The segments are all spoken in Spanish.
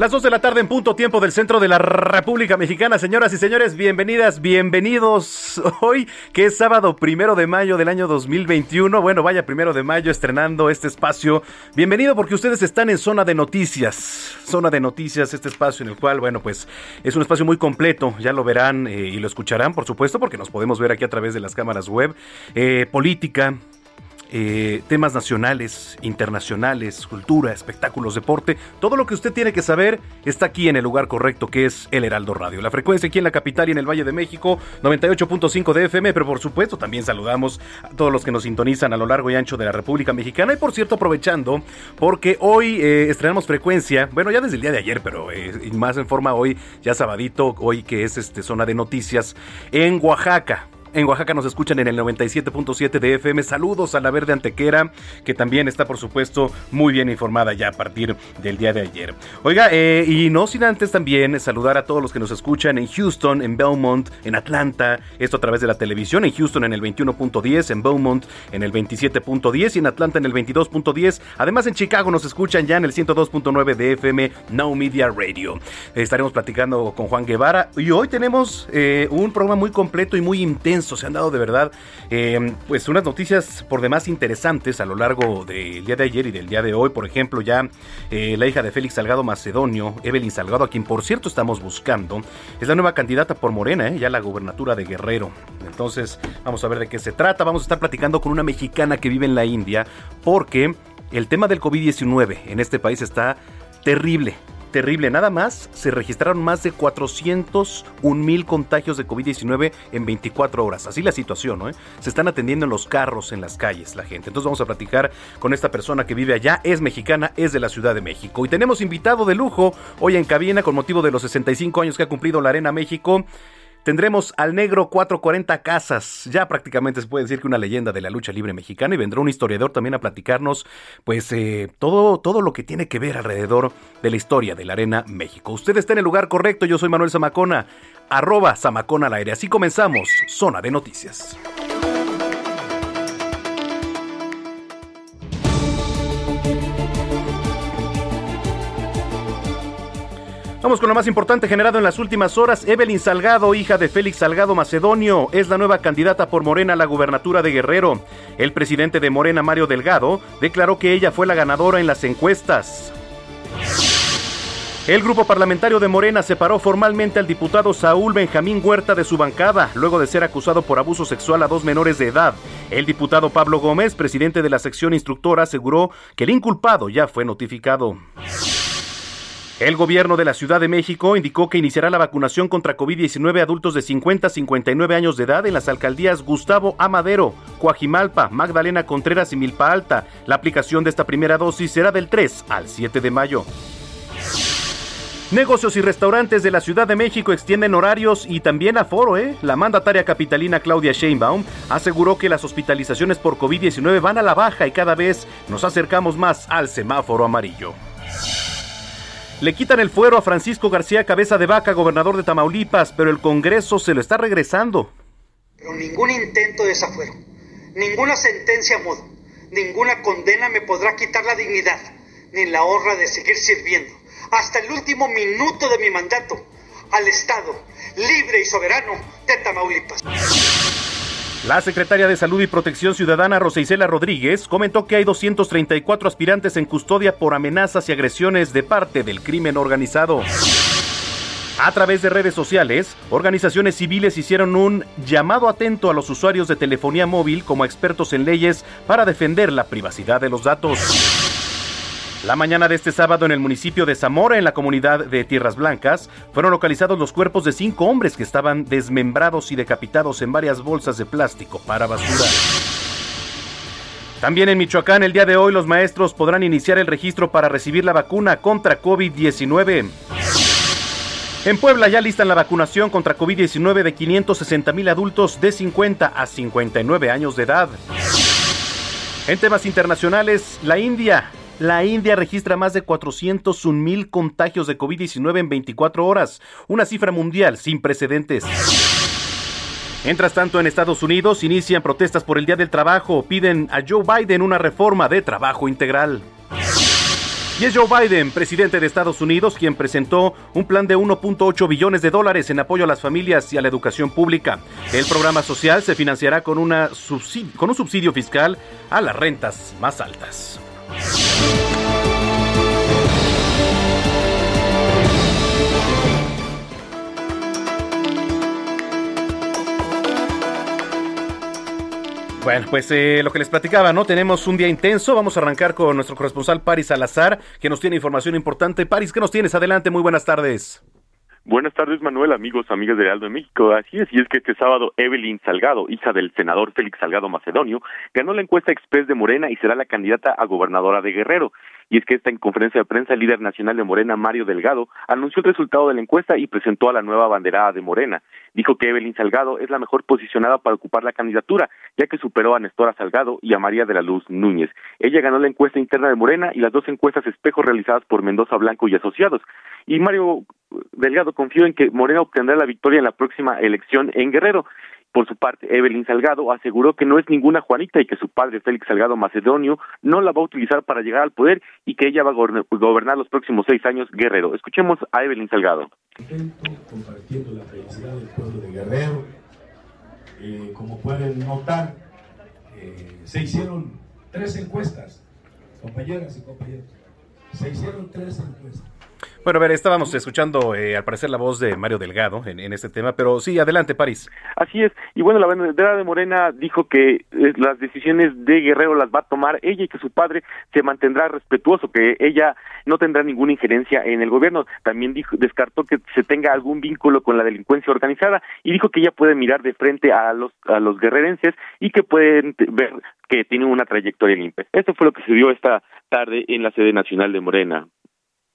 Las 2 de la tarde en punto tiempo del centro de la República Mexicana. Señoras y señores, bienvenidas, bienvenidos hoy, que es sábado primero de mayo del año 2021. Bueno, vaya primero de mayo estrenando este espacio. Bienvenido porque ustedes están en zona de noticias. Zona de noticias, este espacio en el cual, bueno, pues es un espacio muy completo. Ya lo verán eh, y lo escucharán, por supuesto, porque nos podemos ver aquí a través de las cámaras web. Eh, política, eh, temas nacionales, internacionales, cultura, espectáculos, deporte, todo lo que usted tiene que saber está aquí en el lugar correcto que es el Heraldo Radio. La frecuencia aquí en la capital y en el Valle de México, 98.5 de FM, pero por supuesto también saludamos a todos los que nos sintonizan a lo largo y ancho de la República Mexicana y por cierto aprovechando porque hoy eh, estrenamos frecuencia, bueno ya desde el día de ayer, pero eh, más en forma hoy, ya sabadito, hoy que es este zona de noticias en Oaxaca. En Oaxaca nos escuchan en el 97.7 de FM. Saludos a la Verde Antequera, que también está, por supuesto, muy bien informada ya a partir del día de ayer. Oiga, eh, y no sin antes también saludar a todos los que nos escuchan en Houston, en Belmont, en Atlanta, esto a través de la televisión, en Houston en el 21.10, en Belmont en el 27.10 y en Atlanta en el 22.10. Además en Chicago nos escuchan ya en el 102.9 de FM Now Media Radio. Estaremos platicando con Juan Guevara y hoy tenemos eh, un programa muy completo y muy intenso se han dado de verdad eh, pues unas noticias por demás interesantes a lo largo del día de ayer y del día de hoy. Por ejemplo, ya eh, la hija de Félix Salgado Macedonio, Evelyn Salgado, a quien por cierto estamos buscando, es la nueva candidata por Morena, eh, ya la gubernatura de Guerrero. Entonces, vamos a ver de qué se trata. Vamos a estar platicando con una mexicana que vive en la India, porque el tema del COVID-19 en este país está terrible terrible. Nada más se registraron más de 401 mil contagios de COVID-19 en 24 horas. Así la situación, ¿no? Se están atendiendo en los carros, en las calles, la gente. Entonces vamos a platicar con esta persona que vive allá. Es mexicana, es de la Ciudad de México. Y tenemos invitado de lujo hoy en cabina con motivo de los 65 años que ha cumplido la Arena México. Tendremos al negro 440 Casas, ya prácticamente se puede decir que una leyenda de la lucha libre mexicana y vendrá un historiador también a platicarnos pues eh, todo, todo lo que tiene que ver alrededor de la historia de la Arena México. Usted está en el lugar correcto, yo soy Manuel Zamacona, arroba Zamacona al aire. Así comenzamos, Zona de Noticias. Vamos con lo más importante generado en las últimas horas. Evelyn Salgado, hija de Félix Salgado Macedonio, es la nueva candidata por Morena a la gubernatura de Guerrero. El presidente de Morena, Mario Delgado, declaró que ella fue la ganadora en las encuestas. El grupo parlamentario de Morena separó formalmente al diputado Saúl Benjamín Huerta de su bancada, luego de ser acusado por abuso sexual a dos menores de edad. El diputado Pablo Gómez, presidente de la sección instructora, aseguró que el inculpado ya fue notificado. El gobierno de la Ciudad de México indicó que iniciará la vacunación contra COVID-19 adultos de 50 a 59 años de edad en las alcaldías Gustavo Amadero, Coajimalpa, Magdalena Contreras y Milpa Alta. La aplicación de esta primera dosis será del 3 al 7 de mayo. Negocios y restaurantes de la Ciudad de México extienden horarios y también aforo, ¿eh? La mandataria capitalina Claudia Sheinbaum aseguró que las hospitalizaciones por COVID-19 van a la baja y cada vez nos acercamos más al semáforo amarillo. Le quitan el fuero a Francisco García Cabeza de Vaca, gobernador de Tamaulipas, pero el Congreso se lo está regresando. Pero ningún intento de desafuero, ninguna sentencia a modo, ninguna condena me podrá quitar la dignidad, ni la honra de seguir sirviendo, hasta el último minuto de mi mandato, al Estado libre y soberano de Tamaulipas. La secretaria de Salud y Protección Ciudadana, Rosa Isela Rodríguez, comentó que hay 234 aspirantes en custodia por amenazas y agresiones de parte del crimen organizado. A través de redes sociales, organizaciones civiles hicieron un llamado atento a los usuarios de telefonía móvil como expertos en leyes para defender la privacidad de los datos. La mañana de este sábado en el municipio de Zamora, en la comunidad de Tierras Blancas, fueron localizados los cuerpos de cinco hombres que estaban desmembrados y decapitados en varias bolsas de plástico para basura. También en Michoacán, el día de hoy, los maestros podrán iniciar el registro para recibir la vacuna contra COVID-19. En Puebla ya listan la vacunación contra COVID-19 de 560 mil adultos de 50 a 59 años de edad. En temas internacionales, la India. La India registra más de 401 mil contagios de COVID-19 en 24 horas, una cifra mundial sin precedentes. Mientras tanto, en Estados Unidos inician protestas por el Día del Trabajo, piden a Joe Biden una reforma de trabajo integral. Y es Joe Biden, presidente de Estados Unidos, quien presentó un plan de 1.8 billones de dólares en apoyo a las familias y a la educación pública. El programa social se financiará con, con un subsidio fiscal a las rentas más altas. Bueno, pues eh, lo que les platicaba, ¿no? Tenemos un día intenso. Vamos a arrancar con nuestro corresponsal Paris Salazar, que nos tiene información importante. Paris, ¿qué nos tienes? Adelante, muy buenas tardes. Buenas tardes, Manuel, amigos, amigas de Aldo de México. Así es, y es que este sábado Evelyn Salgado, hija del senador Félix Salgado Macedonio, ganó la encuesta express de Morena y será la candidata a gobernadora de Guerrero. Y es que esta en conferencia de prensa, el líder nacional de Morena, Mario Delgado, anunció el resultado de la encuesta y presentó a la nueva banderada de Morena. Dijo que Evelyn Salgado es la mejor posicionada para ocupar la candidatura, ya que superó a Nestora Salgado y a María de la Luz Núñez. Ella ganó la encuesta interna de Morena y las dos encuestas espejo realizadas por Mendoza Blanco y asociados. Y Mario Delgado confió en que Morena obtendrá la victoria en la próxima elección en Guerrero. Por su parte, Evelyn Salgado aseguró que no es ninguna Juanita y que su padre, Félix Salgado Macedonio, no la va a utilizar para llegar al poder y que ella va a gobernar los próximos seis años Guerrero. Escuchemos a Evelyn Salgado. Compartiendo la felicidad del pueblo de Guerrero. Eh, como pueden notar, eh, se hicieron tres encuestas, compañeras y compañeros. Se hicieron tres encuestas. Bueno, a ver, estábamos escuchando eh, al parecer la voz de Mario Delgado en, este tema, pero sí, adelante, París. Así es, y bueno, la bandera de Morena dijo que eh, las decisiones de Guerrero las va a tomar ella y que su padre se mantendrá respetuoso, que ella no tendrá ninguna injerencia en el gobierno. También dijo, descartó que se tenga algún vínculo con la delincuencia organizada y dijo que ella puede mirar de frente a los, a los guerrerenses y que pueden ver que tiene una trayectoria limpia. Esto fue lo que se dio esta tarde en la sede nacional de Morena.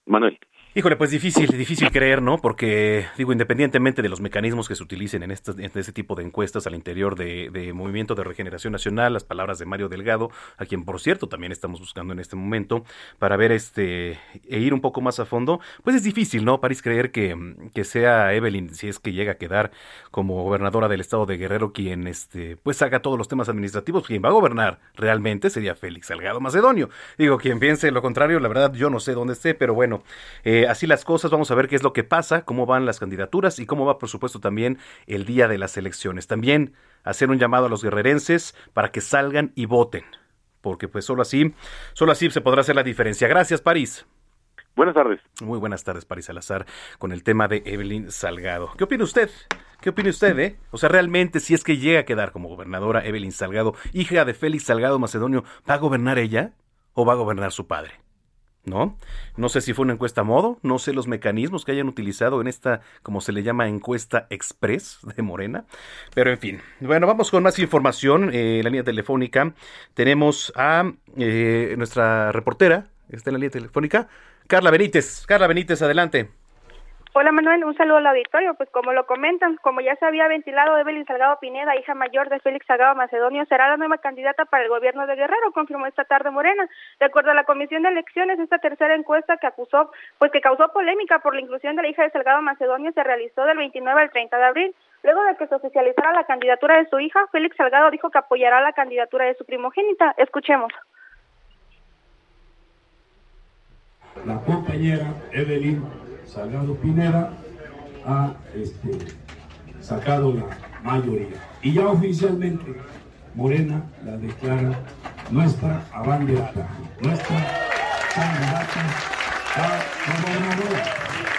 Manuel. Híjole, pues difícil, difícil creer, ¿no? Porque, digo, independientemente de los mecanismos que se utilicen en, este, en este tipo de encuestas al interior de, Movimiento de Regeneración Nacional, las palabras de Mario Delgado, a quien, por cierto, también estamos buscando en este momento, para ver este, e ir un poco más a fondo, pues es difícil, ¿no? París creer que, que sea Evelyn, si es que llega a quedar como gobernadora del estado de Guerrero, quien, este, pues haga todos los temas administrativos, quien va a gobernar realmente sería Félix Salgado Macedonio. Digo, quien piense lo contrario, la verdad, yo no sé dónde esté, pero bueno, eh, así las cosas, vamos a ver qué es lo que pasa, cómo van las candidaturas y cómo va, por supuesto, también el día de las elecciones. También hacer un llamado a los guerrerenses para que salgan y voten, porque pues solo así, solo así se podrá hacer la diferencia. Gracias, París. Buenas tardes. Muy buenas tardes, París Salazar, con el tema de Evelyn Salgado. ¿Qué opina usted? ¿Qué opina usted, eh? O sea, realmente, si es que llega a quedar como gobernadora Evelyn Salgado, hija de Félix Salgado Macedonio, ¿va a gobernar ella o va a gobernar su padre? ¿No? No sé si fue una encuesta a modo, no sé los mecanismos que hayan utilizado en esta, como se le llama, encuesta express de Morena, pero en fin. Bueno, vamos con más información. Eh, la línea telefónica tenemos a eh, nuestra reportera, está en la línea telefónica, Carla Benítez. Carla Benítez, adelante. Hola Manuel, un saludo al auditorio. Pues como lo comentan, como ya se había ventilado, Evelyn Salgado Pineda, hija mayor de Félix Salgado Macedonio, será la nueva candidata para el gobierno de Guerrero, confirmó esta tarde Morena. De acuerdo a la Comisión de Elecciones, esta tercera encuesta que acusó, pues que causó polémica por la inclusión de la hija de Salgado Macedonio se realizó del 29 al 30 de abril. Luego de que se oficializara la candidatura de su hija, Félix Salgado dijo que apoyará la candidatura de su primogénita. Escuchemos. La compañera Evelyn Salgado Pineda ha este, sacado la mayoría. Y ya oficialmente Morena la declara nuestra abanderada, nuestra candidata a gobernadora.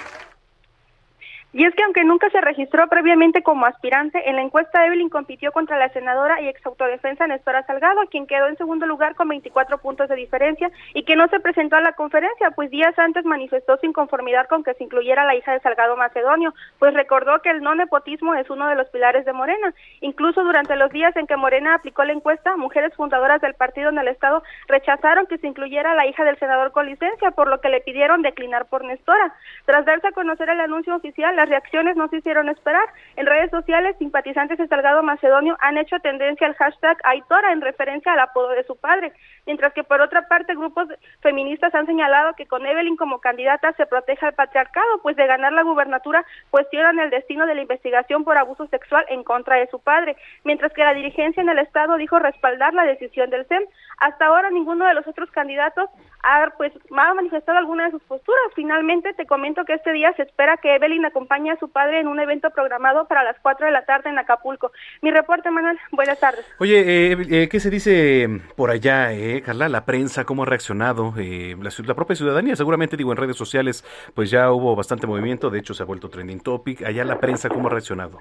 Y es que aunque nunca se registró previamente como aspirante, en la encuesta Evelyn compitió contra la senadora y exautodefensa Nestora Salgado, quien quedó en segundo lugar con 24 puntos de diferencia y que no se presentó a la conferencia, pues días antes manifestó su inconformidad con que se incluyera la hija de Salgado Macedonio, pues recordó que el no nepotismo es uno de los pilares de Morena. Incluso durante los días en que Morena aplicó la encuesta, mujeres fundadoras del partido en el estado rechazaron que se incluyera la hija del senador con licencia, por lo que le pidieron declinar por Nestora. Tras darse a conocer el anuncio oficial, la reacciones no se hicieron esperar. En redes sociales, simpatizantes de Salgado Macedonio han hecho tendencia al hashtag Aitora en referencia al apodo de su padre, mientras que por otra parte grupos feministas han señalado que con Evelyn como candidata se protege al patriarcado, pues de ganar la gubernatura cuestionan el destino de la investigación por abuso sexual en contra de su padre, mientras que la dirigencia en el estado dijo respaldar la decisión del CEM. Hasta ahora ninguno de los otros candidatos ha pues ha manifestado alguna de sus posturas. Finalmente te comento que este día se espera que Evelyn acompañe a su padre en un evento programado para las 4 de la tarde en Acapulco. Mi reporte, Manuel. Buenas tardes. Oye, eh, eh, ¿qué se dice por allá, eh, Carla? La prensa, ¿cómo ha reaccionado? Eh, la, la, propia ciudadanía, seguramente, digo, en redes sociales, pues ya hubo bastante movimiento. De hecho, se ha vuelto trending topic. Allá la prensa, ¿cómo ha reaccionado?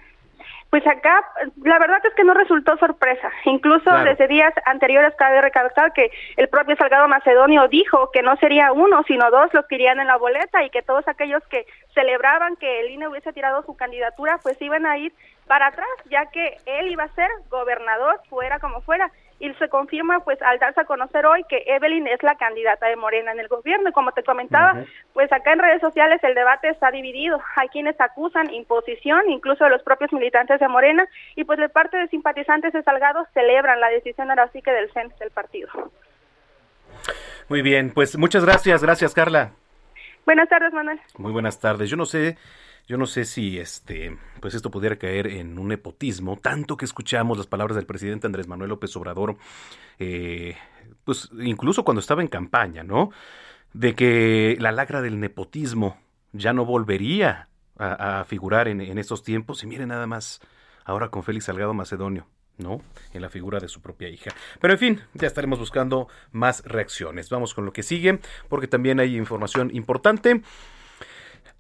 Pues acá, la verdad es que no resultó sorpresa. Incluso desde días anteriores cabe recalcar que el propio Salgado Macedonio dijo que no sería uno, sino dos los que irían en la boleta y que todos aquellos que celebraban que el INE hubiese tirado su candidatura, pues iban a ir para atrás, ya que él iba a ser gobernador, fuera como fuera y se confirma pues al darse a conocer hoy que Evelyn es la candidata de Morena en el gobierno. Y como te comentaba pues acá en redes sociales el debate está dividido. Hay quienes acusan imposición incluso de los propios militantes de Morena y pues de parte de simpatizantes de Salgado celebran la decisión ahora sí que del CEN del partido. Muy bien pues muchas gracias. Gracias Carla. Buenas tardes Manuel. Muy buenas tardes. Yo no sé yo no sé si este, pues esto pudiera caer en un nepotismo, tanto que escuchamos las palabras del presidente Andrés Manuel López Obrador, eh, pues incluso cuando estaba en campaña, ¿no? De que la lacra del nepotismo ya no volvería a, figurar en, en, estos tiempos. Y miren nada más, ahora con Félix Salgado Macedonio. ¿no? En la figura de su propia hija. Pero en fin, ya estaremos buscando más reacciones. Vamos con lo que sigue, porque también hay información importante.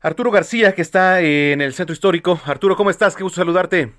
Arturo García, que está en el centro histórico. Arturo, ¿cómo estás? Qué gusto saludarte.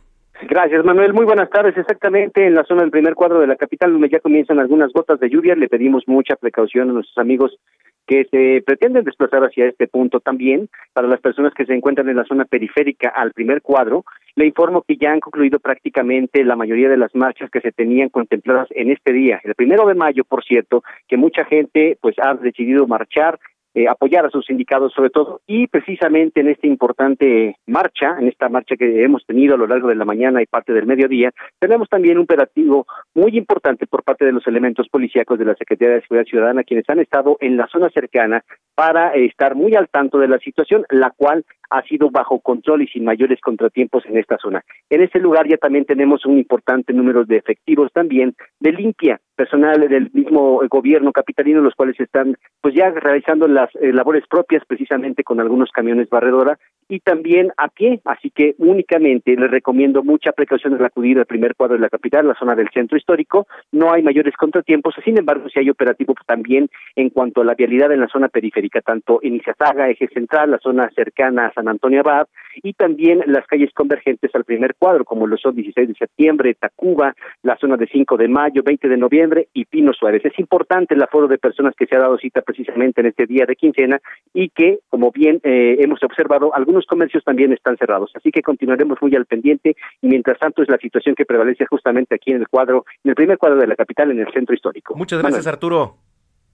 Gracias, Manuel. Muy buenas tardes. Exactamente en la zona del primer cuadro de la capital, donde ya comienzan algunas gotas de lluvia, le pedimos mucha precaución a nuestros amigos que se pretenden desplazar hacia este punto también. Para las personas que se encuentran en la zona periférica al primer cuadro, le informo que ya han concluido prácticamente la mayoría de las marchas que se tenían contempladas en este día. El primero de mayo, por cierto, que mucha gente pues ha decidido marchar eh, apoyar a sus sindicatos sobre todo y precisamente en esta importante marcha, en esta marcha que hemos tenido a lo largo de la mañana y parte del mediodía, tenemos también un operativo muy importante por parte de los elementos policíacos de la Secretaría de Seguridad Ciudadana quienes han estado en la zona cercana para eh, estar muy al tanto de la situación, la cual ha sido bajo control y sin mayores contratiempos en esta zona. En este lugar ya también tenemos un importante número de efectivos también de limpia, personal del mismo gobierno capitalino, los cuales están pues ya realizando eh, labores propias precisamente con algunos camiones barredora y también a pie, así que únicamente les recomiendo mucha precaución al acudir al primer cuadro de la capital, la zona del centro histórico, no hay mayores contratiempos, sin embargo si hay operativo también en cuanto a la vialidad en la zona periférica, tanto en Izazaga, eje central, la zona cercana a San Antonio Abad y también las calles convergentes al primer cuadro, como lo son 16 de septiembre, Tacuba, la zona de 5 de mayo, 20 de noviembre y Pino Suárez. Es importante el aforo de personas que se ha dado cita precisamente en este día de quincena y que, como bien eh, hemos observado, algunos comercios también están cerrados. Así que continuaremos muy al pendiente y mientras tanto es la situación que prevalece justamente aquí en el cuadro, en el primer cuadro de la capital, en el centro histórico. Muchas gracias, Arturo.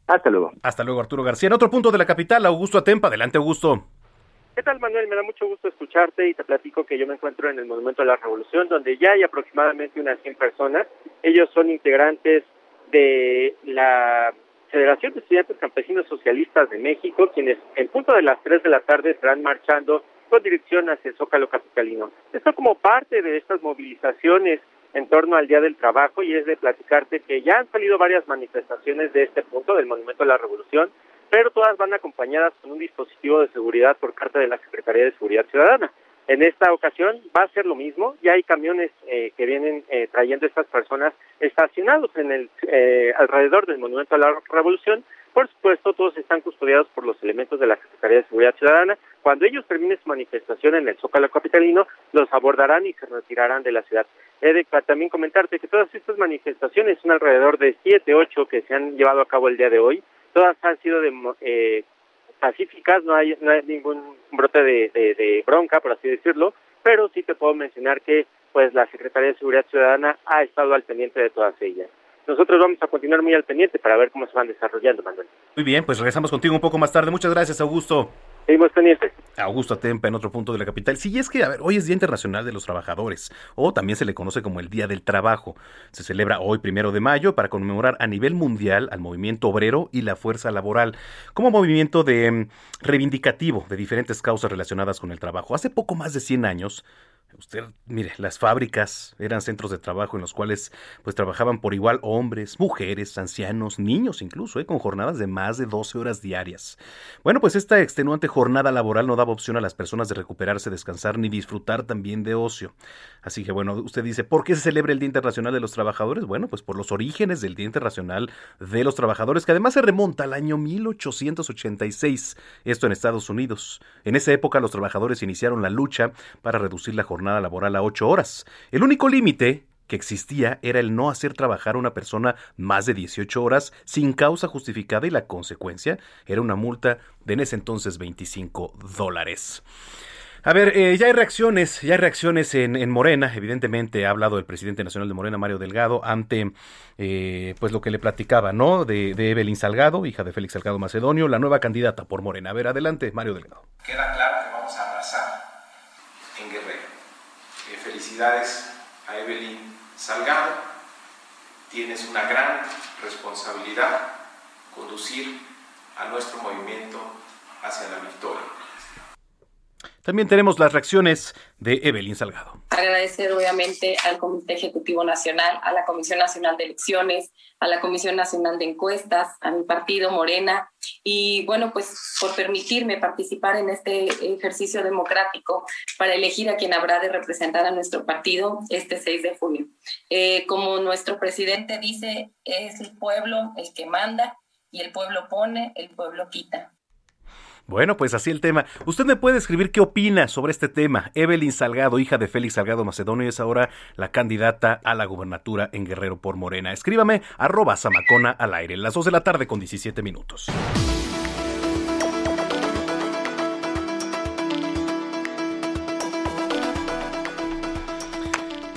Hasta luego. Hasta luego, Arturo García. En otro punto de la capital, Augusto Atempa. Adelante, Augusto. ¿Qué tal, Manuel? Me da mucho gusto escucharte y te platico que yo me encuentro en el Monumento de la Revolución, donde ya hay aproximadamente unas 100 personas. Ellos son integrantes de la Federación de Estudiantes Campesinos Socialistas de México, quienes en punto de las 3 de la tarde estarán marchando dirección hacia el Zócalo Capitalino. Esto como parte de estas movilizaciones en torno al Día del Trabajo y es de platicarte que ya han salido varias manifestaciones de este punto del Monumento de la Revolución, pero todas van acompañadas con un dispositivo de seguridad por parte de la Secretaría de Seguridad Ciudadana. En esta ocasión va a ser lo mismo, ya hay camiones eh, que vienen eh, trayendo estas personas estacionados en el eh, alrededor del Monumento a la Revolución, Por supuesto, todos están custodiados por los elementos de la Secretaría de Seguridad Ciudadana. Cuando ellos terminen su manifestación en el Zócalo Capitalino, los abordarán y se retirarán de la ciudad. He de también comentarte que todas estas manifestaciones son alrededor de siete, ocho que se han llevado a cabo el día de hoy. Todas han sido de, eh, pacíficas, no hay, no hay ningún brote de, de, de bronca, por así decirlo, pero sí te puedo mencionar que pues la Secretaría de Seguridad Ciudadana ha estado al pendiente de todas ellas. Nosotros vamos a continuar muy al pendiente para ver cómo se van desarrollando, Manuel. Muy bien, pues regresamos contigo un poco más tarde. Muchas gracias, Augusto. Seguimos pendientes. Augusto Atempa en otro punto de la capital. Sí, es que, a ver, hoy es Día Internacional de los Trabajadores, o también se le conoce como el Día del Trabajo. Se celebra hoy, primero de mayo, para conmemorar a nivel mundial al movimiento obrero y la fuerza laboral, como movimiento de mm, reivindicativo de diferentes causas relacionadas con el trabajo. Hace poco más de 100 años, Usted, mire, las fábricas eran centros de trabajo en los cuales pues trabajaban por igual hombres, mujeres, ancianos, niños incluso, ¿eh? con jornadas de más de 12 horas diarias. Bueno, pues esta extenuante jornada laboral no daba opción a las personas de recuperarse, descansar ni disfrutar también de ocio. Así que bueno, usted dice, ¿por qué se celebra el Día Internacional de los Trabajadores? Bueno, pues por los orígenes del Día Internacional de los Trabajadores, que además se remonta al año 1886, esto en Estados Unidos. En esa época los trabajadores iniciaron la lucha para reducir la jornada laboral a ocho horas. El único límite que existía era el no hacer trabajar a una persona más de 18 horas sin causa justificada y la consecuencia era una multa de en ese entonces 25 dólares. A ver, eh, ya hay reacciones, ya hay reacciones en, Morena. Evidentemente ha hablado el presidente nacional de Morena, Mario Delgado, ante eh, pues lo que le platicaba, ¿no? De, de, Evelyn Salgado, hija de Félix Salgado Macedonio, la nueva candidata por Morena. A ver, adelante, Mario Delgado. Queda claro que vamos a arrasar en felicidades a Evelyn Salgado. Tienes una gran responsabilidad conducir a nuestro movimiento hacia la victoria. También tenemos las reacciones de Evelyn Salgado. Agradecer obviamente al Comité Ejecutivo Nacional, a la Comisión Nacional de Elecciones, a la Comisión Nacional de Encuestas, a mi partido Morena y bueno, pues por permitirme participar en este ejercicio democrático para elegir a quien habrá de representar a nuestro partido este 6 de junio. Eh, como nuestro presidente dice, es el pueblo el que manda y el pueblo pone, el pueblo quita. Bueno, pues así el tema. Usted me puede escribir qué opina sobre este tema. Evelyn Salgado, hija de Félix Salgado Macedonio, es ahora la candidata a la gubernatura en Guerrero por Morena. Escríbame arroba Samacona al aire, las 2 de la tarde con 17 minutos.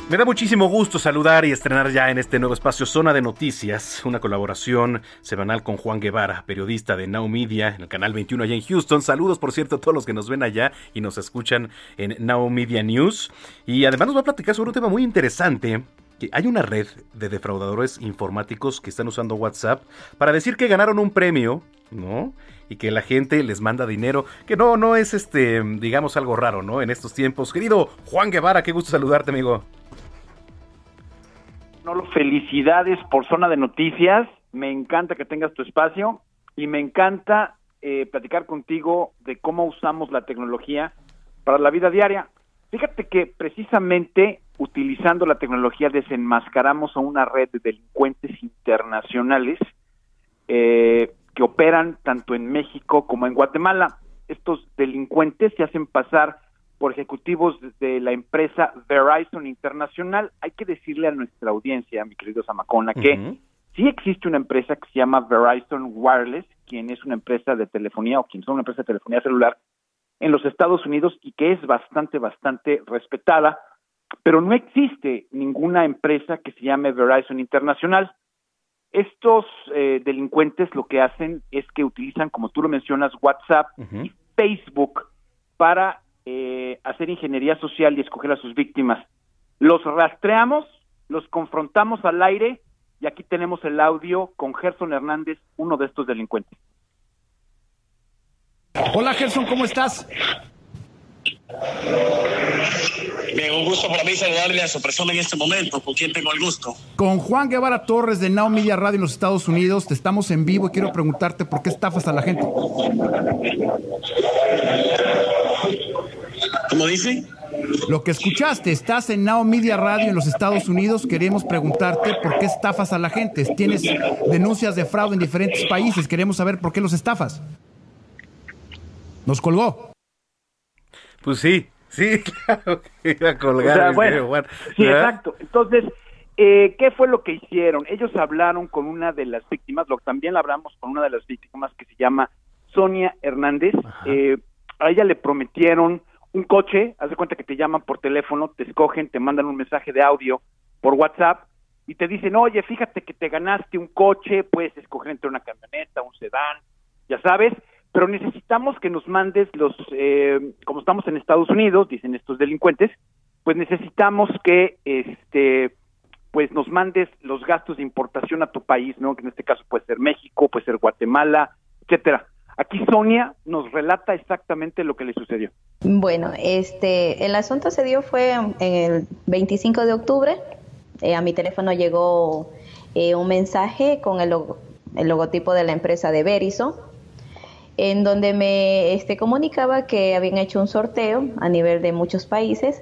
Me da muchísimo gusto saludar y estrenar ya en este nuevo espacio Zona de Noticias, una colaboración semanal con Juan Guevara, periodista de Now Media, en el canal 21 allá en Houston. Saludos, por cierto, a todos los que nos ven allá y nos escuchan en Now Media News. Y además nos va a platicar sobre un tema muy interesante. Que hay una red de defraudadores informáticos que están usando WhatsApp para decir que ganaron un premio, ¿no? y que la gente les manda dinero, que no, no es este, digamos, algo raro, ¿no? En estos tiempos. Querido Juan Guevara, qué gusto saludarte, amigo. Felicidades por Zona de Noticias. Me encanta que tengas tu espacio y me encanta eh, platicar contigo de cómo usamos la tecnología para la vida diaria. Fíjate que precisamente utilizando la tecnología desenmascaramos a una red de delincuentes internacionales eh, que operan tanto en México como en Guatemala. Estos delincuentes se hacen pasar por ejecutivos de la empresa Verizon Internacional. Hay que decirle a nuestra audiencia, mi querido Zamacona, que sí existe una empresa que se llama Verizon Wireless, quien es una empresa de telefonía o quien son una empresa de telefonía celular en los Estados Unidos y que es bastante, bastante respetada, pero no existe ninguna empresa que se llame Verizon Internacional. Estos eh, delincuentes lo que hacen es que utilizan, como tú lo mencionas, WhatsApp y Facebook para eh, hacer ingeniería social y escoger a sus víctimas. Los rastreamos, los confrontamos al aire y aquí tenemos el audio con Gerson Hernández, uno de estos delincuentes. Hola Gerson, ¿cómo estás? Bien, un gusto para mí saludarle a su persona en este momento, con quien tengo el gusto. Con Juan Guevara Torres de Now Media Radio en los Estados Unidos, te estamos en vivo y quiero preguntarte por qué estafas a la gente. ¿Cómo dice? Lo que escuchaste, estás en Now Media Radio en los Estados Unidos. Queremos preguntarte por qué estafas a la gente. Tienes denuncias de fraude en diferentes países. Queremos saber por qué los estafas. Nos colgó. Pues sí, sí, claro que iba a colgar. O sea, el bueno, sí, ¿verdad? exacto. Entonces, eh, ¿qué fue lo que hicieron? Ellos hablaron con una de las víctimas, lo también hablamos con una de las víctimas que se llama Sonia Hernández. Eh, a ella le prometieron un coche, haz de cuenta que te llaman por teléfono, te escogen, te mandan un mensaje de audio por WhatsApp y te dicen, oye, fíjate que te ganaste un coche, puedes escoger entre una camioneta, un sedán, ya sabes, pero necesitamos que nos mandes los, eh, como estamos en Estados Unidos, dicen estos delincuentes, pues necesitamos que, este, pues nos mandes los gastos de importación a tu país, ¿no? Que en este caso puede ser México, puede ser Guatemala, etcétera. Aquí Sonia nos relata exactamente lo que le sucedió. Bueno, este, el asunto se dio fue el 25 de octubre. Eh, a mi teléfono llegó eh, un mensaje con el, logo- el logotipo de la empresa de Verizon, en donde me este, comunicaba que habían hecho un sorteo a nivel de muchos países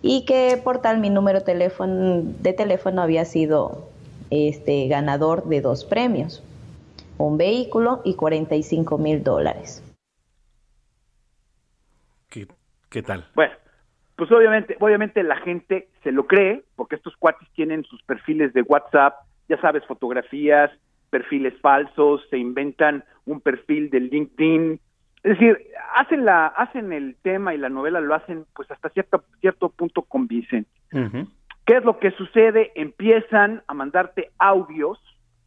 y que por tal mi número de teléfono había sido este, ganador de dos premios, un vehículo y 45 mil dólares. ¿Qué, qué tal? Bueno, pues obviamente, obviamente la gente se lo cree, porque estos cuates tienen sus perfiles de WhatsApp, ya sabes, fotografías, perfiles falsos, se inventan un perfil de LinkedIn. Es decir, hacen la, hacen el tema y la novela lo hacen pues hasta cierto, cierto punto convincente. ¿Qué es lo que sucede? Empiezan a mandarte audios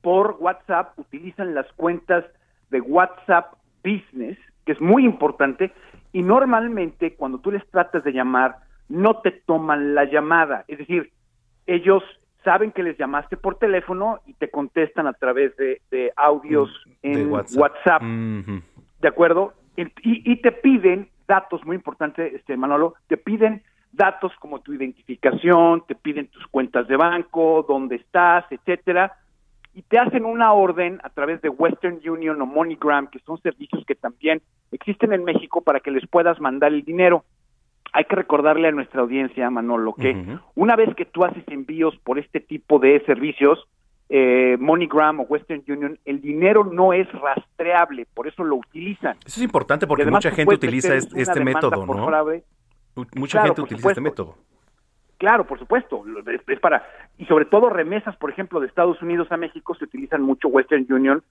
por WhatsApp, utilizan las cuentas de WhatsApp Business, que es muy importante, y normalmente cuando tú les tratas de llamar, no te toman la llamada. Es decir, ellos saben que les llamaste por teléfono y te contestan a través de, de audios en De WhatsApp. ¿de acuerdo? Y, y te piden datos muy importantes, este Manolo, te piden datos como tu identificación, te piden tus cuentas de banco, dónde estás, etcétera, y te hacen una orden a través de Western Union o MoneyGram, que son servicios que también existen en México para que les puedas mandar el dinero. Hay que recordarle a nuestra audiencia, Manolo, que una vez que tú haces envíos por este tipo de servicios, eh, MoneyGram o Western Union, el dinero no es rastreable, por eso lo utilizan. Eso es importante porque además mucha gente utiliza este, este método, ¿no? fraude. Mucha Claro, gente utiliza este método. Claro, por supuesto. es para y sobre todo remesas, por ejemplo, de Estados Unidos a México se utilizan mucho Western Union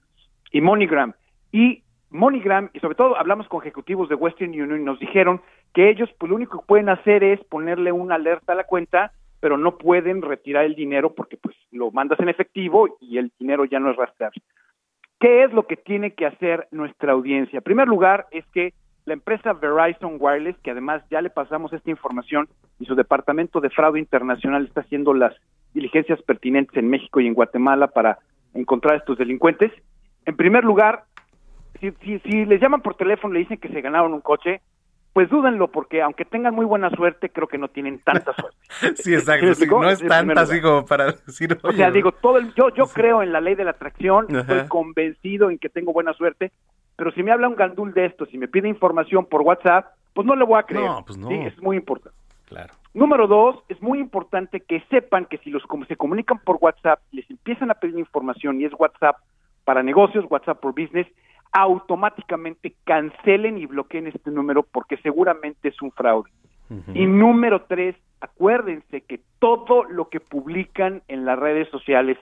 y MoneyGram. Y MoneyGram y sobre todo hablamos con ejecutivos de Western Union y nos dijeron que ellos pues lo único que pueden hacer es ponerle una alerta a la cuenta, pero no pueden retirar el dinero porque pues lo mandas en efectivo y el dinero ya no es rastreable. ¿Qué es lo que tiene que hacer nuestra audiencia? En primer lugar, es que la empresa Verizon Wireless, que además ya le pasamos esta información y su departamento de fraude internacional está haciendo las diligencias pertinentes en México y en Guatemala para encontrar a estos delincuentes. En primer lugar, si, si, si les llaman por teléfono y le dicen que se ganaron un coche, pues dúdenlo, porque aunque tengan muy buena suerte, creo que no tienen tanta suerte. Sí, exacto. sí, no es tanta así como para decir, O sea, digo, todo el, yo, yo creo en la ley de la atracción, Ajá. estoy convencido en que tengo buena suerte, pero si me habla un gandul de esto, si me pide información por WhatsApp, pues no le voy a creer. No, pues no. Sí, es muy importante. Claro. Número dos, es muy importante que sepan que si los como se comunican por WhatsApp, les empiezan a pedir información y es WhatsApp para negocios, WhatsApp por business, automáticamente cancelen y bloqueen este número porque seguramente es un fraude. Y número tres, acuérdense que todo lo que publican en las redes sociales,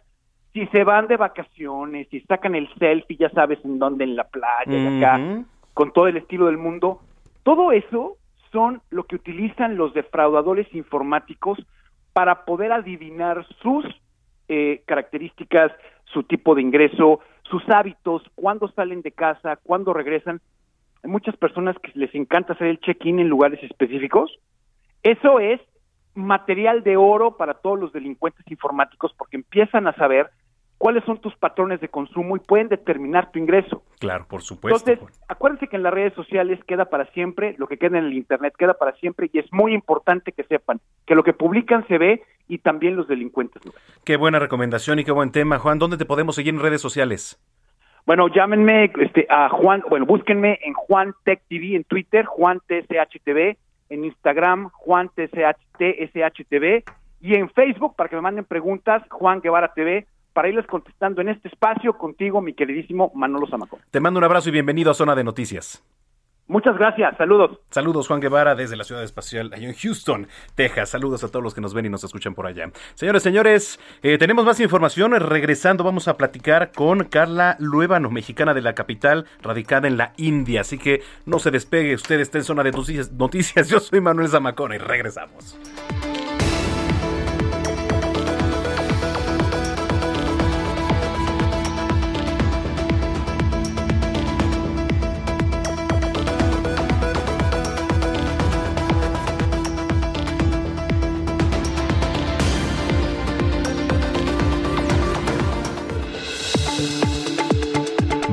si se van de vacaciones, si sacan el selfie, ya sabes en dónde, en la playa, y acá, con todo el estilo del mundo, todo eso son lo que utilizan los defraudadores informáticos para poder adivinar sus eh, características, su tipo de ingreso, sus hábitos, cuándo salen de casa, cuándo regresan. Hay muchas personas que les encanta hacer el check-in en lugares específicos. Eso es material de oro para todos los delincuentes informáticos porque empiezan a saber cuáles son tus patrones de consumo y pueden determinar tu ingreso. Claro, por supuesto. Entonces, acuérdense que en las redes sociales queda para siempre, lo que queda en el Internet queda para siempre y es muy importante que sepan que lo que publican se ve y también los delincuentes. Qué buena recomendación y qué buen tema. Juan, ¿dónde te podemos seguir en redes sociales? Bueno, llámenme este, a Juan, bueno, búsquenme en Juan Tech TV en Twitter, Juan TSH TV, en Instagram Juan TSHTV y en Facebook para que me manden preguntas Juan Guevara TV para irles contestando en este espacio contigo, mi queridísimo Manolo Zamacón. Te mando un abrazo y bienvenido a Zona de Noticias. Muchas gracias, saludos. Saludos Juan Guevara desde la ciudad espacial en Houston, Texas. Saludos a todos los que nos ven y nos escuchan por allá. Señores, señores, eh, tenemos más información. Regresando vamos a platicar con Carla Luébano, mexicana de la capital, radicada en la India. Así que no se despegue, usted está en zona de noticias. noticias. Yo soy Manuel Zamacona y regresamos.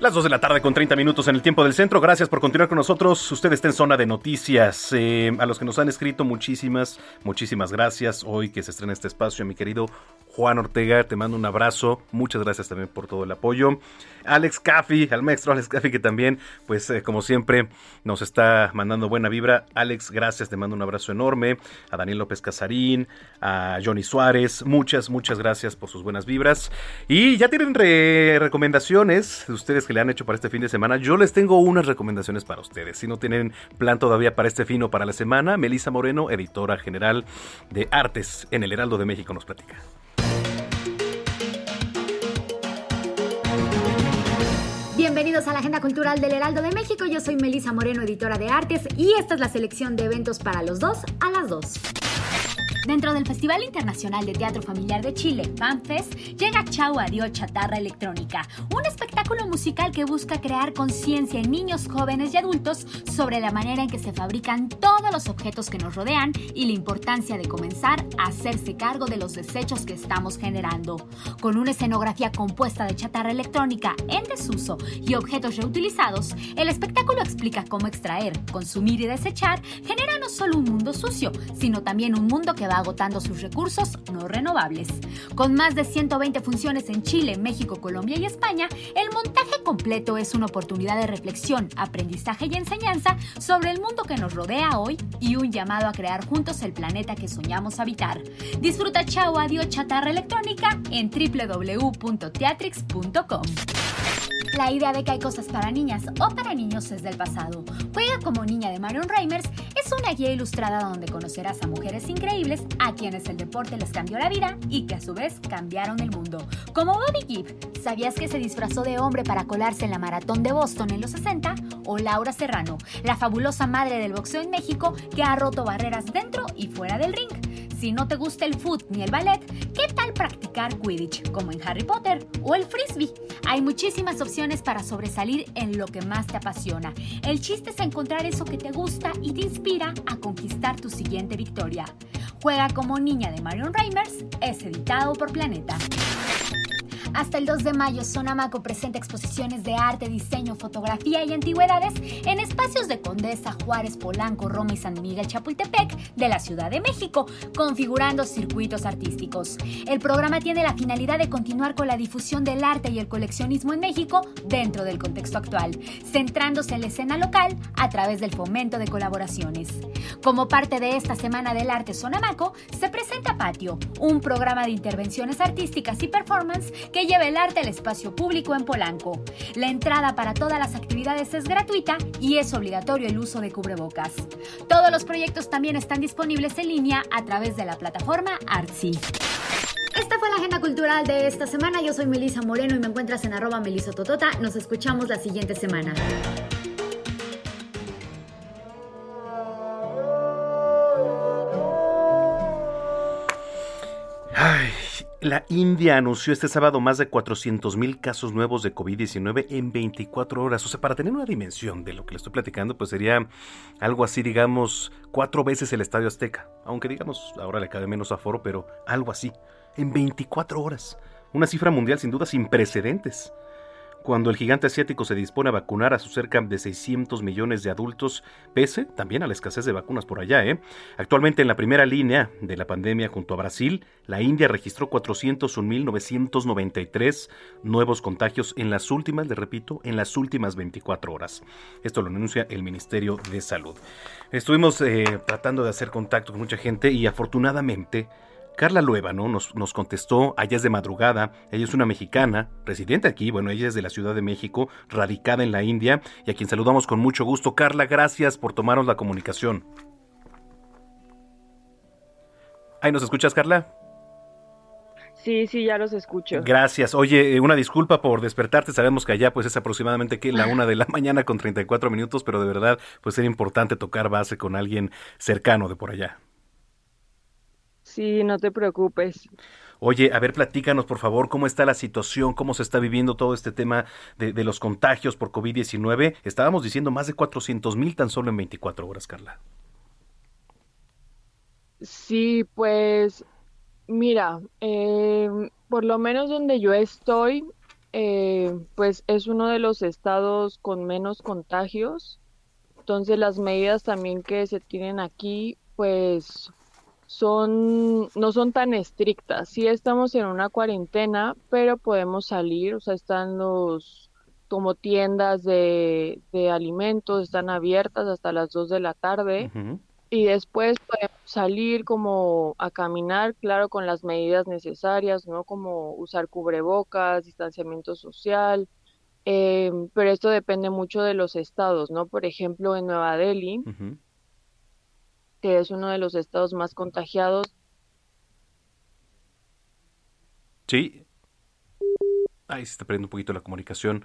Las 2 de la tarde con 30 minutos en el tiempo del centro. Gracias por continuar con nosotros. Usted está en zona de noticias. Eh, a los que nos han escrito, muchísimas, muchísimas gracias. Hoy que se estrena este espacio, mi querido Juan Ortega, te mando un abrazo. Muchas gracias también por todo el apoyo. Alex Caffi, al maestro Alex Caffi, que también, pues eh, como siempre, nos está mandando buena vibra. Alex, gracias, te mando un abrazo enorme. A Daniel López Casarín, a Johnny Suárez, muchas, muchas gracias por sus buenas vibras. Y ya tienen recomendaciones de ustedes que le han hecho para este fin de semana. Yo les tengo unas recomendaciones para ustedes. Si no tienen plan todavía para este fin o para la semana, Melisa Moreno, editora general de Artes en el Heraldo de México, nos platica. Bienvenidos a la Agenda Cultural del Heraldo de México. Yo soy Melisa Moreno, editora de artes, y esta es la selección de eventos para los dos a las dos. Dentro del Festival Internacional de Teatro Familiar de Chile, FanFest, llega Chau Adiós Chatarra Electrónica, un espectáculo musical que busca crear conciencia en niños, jóvenes y adultos sobre la manera en que se fabrican todos los objetos que nos rodean y la importancia de comenzar a hacerse cargo de los desechos que estamos generando. Con una escenografía compuesta de chatarra electrónica en desuso y objetos reutilizados, el espectáculo explica cómo extraer, consumir y desechar genera no solo un mundo sucio, sino también un mundo que va agotando sus recursos no renovables. Con más de 120 funciones en Chile, México, Colombia y España, el montaje completo es una oportunidad de reflexión, aprendizaje y enseñanza sobre el mundo que nos rodea hoy y un llamado a crear juntos el planeta que soñamos habitar. Disfruta Chao Adiós Chatarra Electrónica en www.teatrix.com. La idea de que hay cosas para niñas o para niños es del pasado. Juega como niña de Marion Reimers es una guía ilustrada donde conocerás a mujeres increíbles a quienes el deporte les cambió la vida y que a su vez cambiaron el mundo. Como Bobby Gibb, ¿sabías que se disfrazó de hombre para colarse en la maratón de Boston en los 60? O Laura Serrano, la fabulosa madre del boxeo en México que ha roto barreras dentro y fuera del ring. Si no te gusta el foot ni el ballet, ¿qué tal practicar Quidditch como en Harry Potter o el frisbee? Hay muchísimas opciones para sobresalir en lo que más te apasiona. El chiste es encontrar eso que te gusta y te inspira a conquistar tu siguiente victoria. Juega como niña de Marion Reimers es editado por Planeta. Hasta el 2 de mayo, Sonamaco presenta exposiciones de arte, diseño, fotografía y antigüedades en espacios de Condesa, Juárez, Polanco, Roma y San Miguel Chapultepec de la Ciudad de México, configurando circuitos artísticos. El programa tiene la finalidad de continuar con la difusión del arte y el coleccionismo en México dentro del contexto actual, centrándose en la escena local a través del fomento de colaboraciones. Como parte de esta Semana del Arte Sonamaco, se presenta Patio, un programa de intervenciones artísticas y performance que lleva el arte al espacio público en Polanco. La entrada para todas las actividades es gratuita y es obligatorio el uso de cubrebocas. Todos los proyectos también están disponibles en línea a través de la plataforma Artsy. Esta fue la agenda cultural de esta semana. Yo soy Melisa Moreno y me encuentras en arroba melisototota. Nos escuchamos la siguiente semana. La India anunció este sábado más de 400 mil casos nuevos de COVID-19 en 24 horas. O sea, para tener una dimensión de lo que le estoy platicando, pues sería algo así, digamos, cuatro veces el Estadio Azteca. Aunque digamos, ahora le cabe menos aforo, pero algo así. En 24 horas. Una cifra mundial sin duda sin precedentes. Cuando el gigante asiático se dispone a vacunar a sus cerca de 600 millones de adultos, pese también a la escasez de vacunas por allá. ¿eh? Actualmente en la primera línea de la pandemia junto a Brasil, la India registró 401.993 nuevos contagios en las últimas, le repito, en las últimas 24 horas. Esto lo anuncia el Ministerio de Salud. Estuvimos eh, tratando de hacer contacto con mucha gente y afortunadamente Carla Luevano nos, nos contestó, allá es de madrugada, ella es una mexicana, residente aquí, bueno, ella es de la Ciudad de México, radicada en la India, y a quien saludamos con mucho gusto. Carla, gracias por tomarnos la comunicación. ¿Ahí nos escuchas, Carla? Sí, sí, ya los escucho. Gracias. Oye, eh, una disculpa por despertarte. Sabemos que allá pues es aproximadamente que la una de la mañana con 34 minutos, pero de verdad pues era importante tocar base con alguien cercano de por allá. Sí, no te preocupes. Oye, a ver, platícanos por favor cómo está la situación, cómo se está viviendo todo este tema de, de los contagios por COVID-19. Estábamos diciendo más de 400 mil tan solo en 24 horas, Carla. Sí, pues mira, eh, por lo menos donde yo estoy, eh, pues es uno de los estados con menos contagios. Entonces las medidas también que se tienen aquí, pues son, no son tan estrictas. Sí estamos en una cuarentena, pero podemos salir, o sea, están los como tiendas de, de alimentos, están abiertas hasta las 2 de la tarde. Y después podemos salir como a caminar, claro, con las medidas necesarias, ¿no? Como usar cubrebocas, distanciamiento social, eh, pero esto depende mucho de los estados, ¿no? Por ejemplo, en Nueva Delhi, que es uno de los estados más contagiados. Sí. Ahí se está perdiendo un poquito la comunicación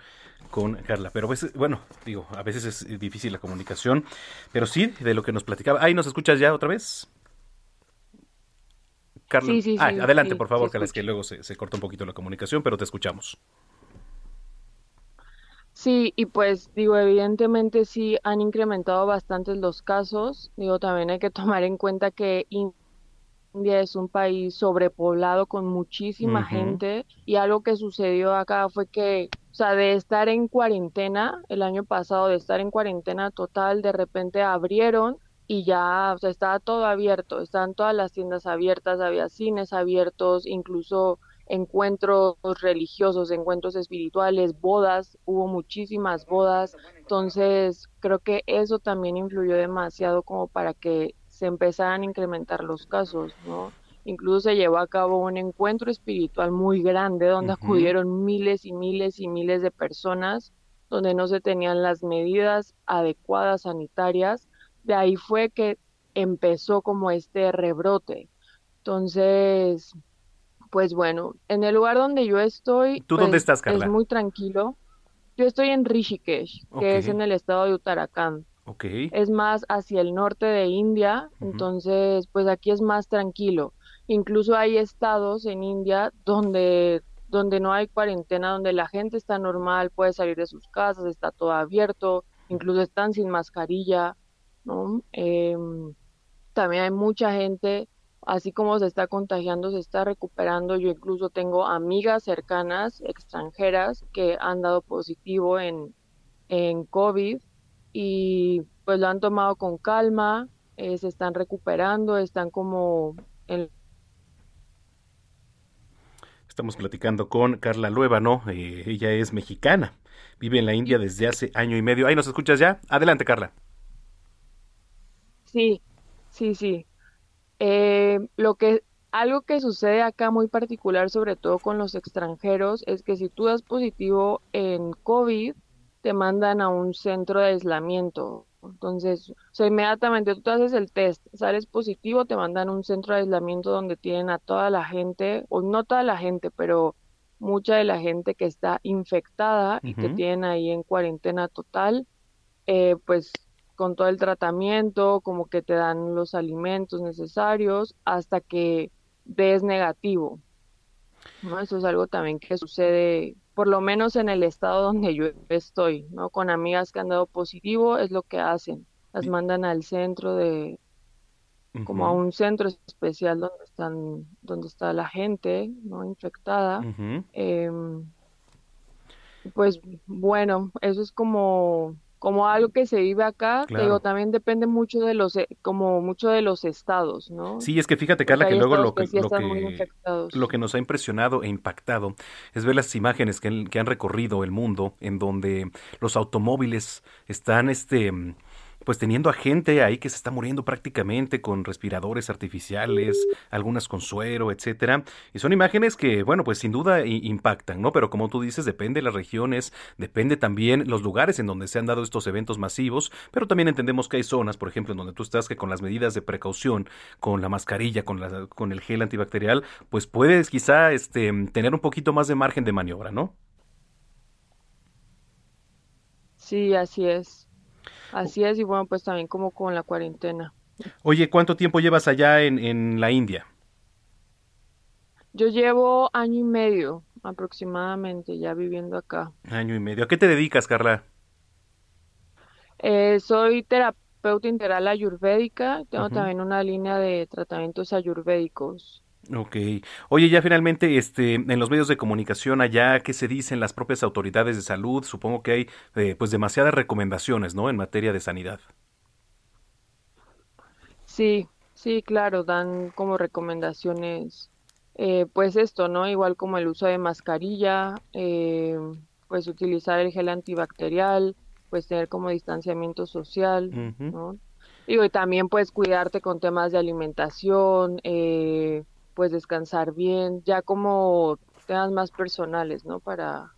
con Carla. Pero a veces, bueno, digo, a veces es difícil la comunicación. Pero sí, de lo que nos platicaba. Ahí nos escuchas ya otra vez. Carla. Sí, sí, Ah, sí, adelante, por favor, Carla, es que luego se, se corta un poquito la comunicación, pero te escuchamos. Sí, y pues digo, evidentemente sí han incrementado bastante los casos. Digo, también hay que tomar en cuenta que India es un país sobrepoblado con muchísima gente y algo que sucedió acá fue que, o sea, de estar en cuarentena el año pasado, de estar en cuarentena total, de repente abrieron y ya, o sea, estaba todo abierto, estaban todas las tiendas abiertas, había cines abiertos, incluso encuentros religiosos, encuentros espirituales, bodas, hubo muchísimas bodas, entonces creo que eso también influyó demasiado como para que se empezaran a incrementar los casos, ¿no? Incluso se llevó a cabo un encuentro espiritual muy grande donde acudieron miles y miles y miles de personas, donde no se tenían las medidas adecuadas sanitarias. De ahí fue que empezó como este rebrote. Entonces, pues bueno, en el lugar donde yo estoy, ¿Tú dónde pues, estás, Carla? Es muy tranquilo. Yo estoy en Rishikesh, que es en el estado de Uttarakhand. Ok. Es más hacia el norte de India, entonces pues aquí es más tranquilo. Incluso hay estados en India donde donde no hay cuarentena, donde la gente está normal, puede salir de sus casas, está todo abierto, incluso están sin mascarilla, ¿no? Em, también hay mucha gente, así como se está contagiando, se está recuperando. Yo incluso tengo amigas cercanas, extranjeras, que han dado positivo en, en COVID y pues lo han tomado con calma, eh, se están recuperando, están como en Estamos platicando con Carla Luébano, eh, ella es mexicana, vive en la India desde hace año y medio. Ahí nos escuchas ya. Adelante, Carla. Sí, sí, sí. Eh, lo que, algo que sucede acá muy particular, sobre todo con los extranjeros, es que si tú das positivo en COVID, te mandan a un centro de aislamiento. Entonces, o sea, inmediatamente tú te haces el test, sales positivo, te mandan a un centro de aislamiento donde tienen a toda la gente, o no toda la gente, pero mucha de la gente que está infectada y te Ujú. tienen ahí en cuarentena total eh, pues con todo el tratamiento, como que te dan los alimentos necesarios hasta que des negativo. ¿no? Eso es algo también que sucede, por lo menos en el estado donde yo estoy, ¿no? Con amigas que han dado positivo, es lo que hacen. Las mandan al centro de, como a un centro especial donde están, donde está la gente, ¿no? Infectada. Em, Pues bueno, eso es como como algo que se vive acá, pero también depende mucho de los, eh, como mucho de los estados, ¿no? Sí, es que fíjate, Carla, que luego lo que, lo, que, nos ha impresionado e impactado es ver las imágenes que, que han recorrido el mundo en donde los automóviles están, este, pues teniendo a gente ahí que se está muriendo prácticamente con respiradores artificiales, algunas con suero, etcétera. Y son imágenes que, bueno, pues sin duda impactan, ¿no? Pero como tú dices, depende de las regiones, depende también los lugares en donde se han dado estos eventos masivos, pero también entendemos que hay zonas, por ejemplo, en donde tú estás que con las medidas de precaución, con la mascarilla, con, la, con el gel antibacterial, pues puedes quizá este, tener un poquito más de margen de maniobra, ¿no? Sí, así es. Así es, y bueno, pues también como con la cuarentena. Oye, ¿cuánto tiempo llevas allá en, en la India? Yo llevo año y medio aproximadamente ya viviendo acá. Año y medio. ¿A qué te dedicas, Carla? Eh, soy terapeuta integral ayurvédica. Tengo también una línea de tratamientos ayurvédicos. Ok. Oye, ya finalmente, este, en los medios de comunicación allá, ¿qué se dicen las propias autoridades de salud? Supongo que hay, eh, pues, demasiadas recomendaciones, ¿no? En materia de sanidad. Sí, sí, claro, dan como recomendaciones, eh, pues esto, ¿no? Igual como el uso de mascarilla, eh, pues utilizar el gel antibacterial, pues tener como distanciamiento social, ¿no? Digo, y también pues cuidarte con temas de alimentación, eh, pues descansar bien, ya como temas más personales, ¿no? Para,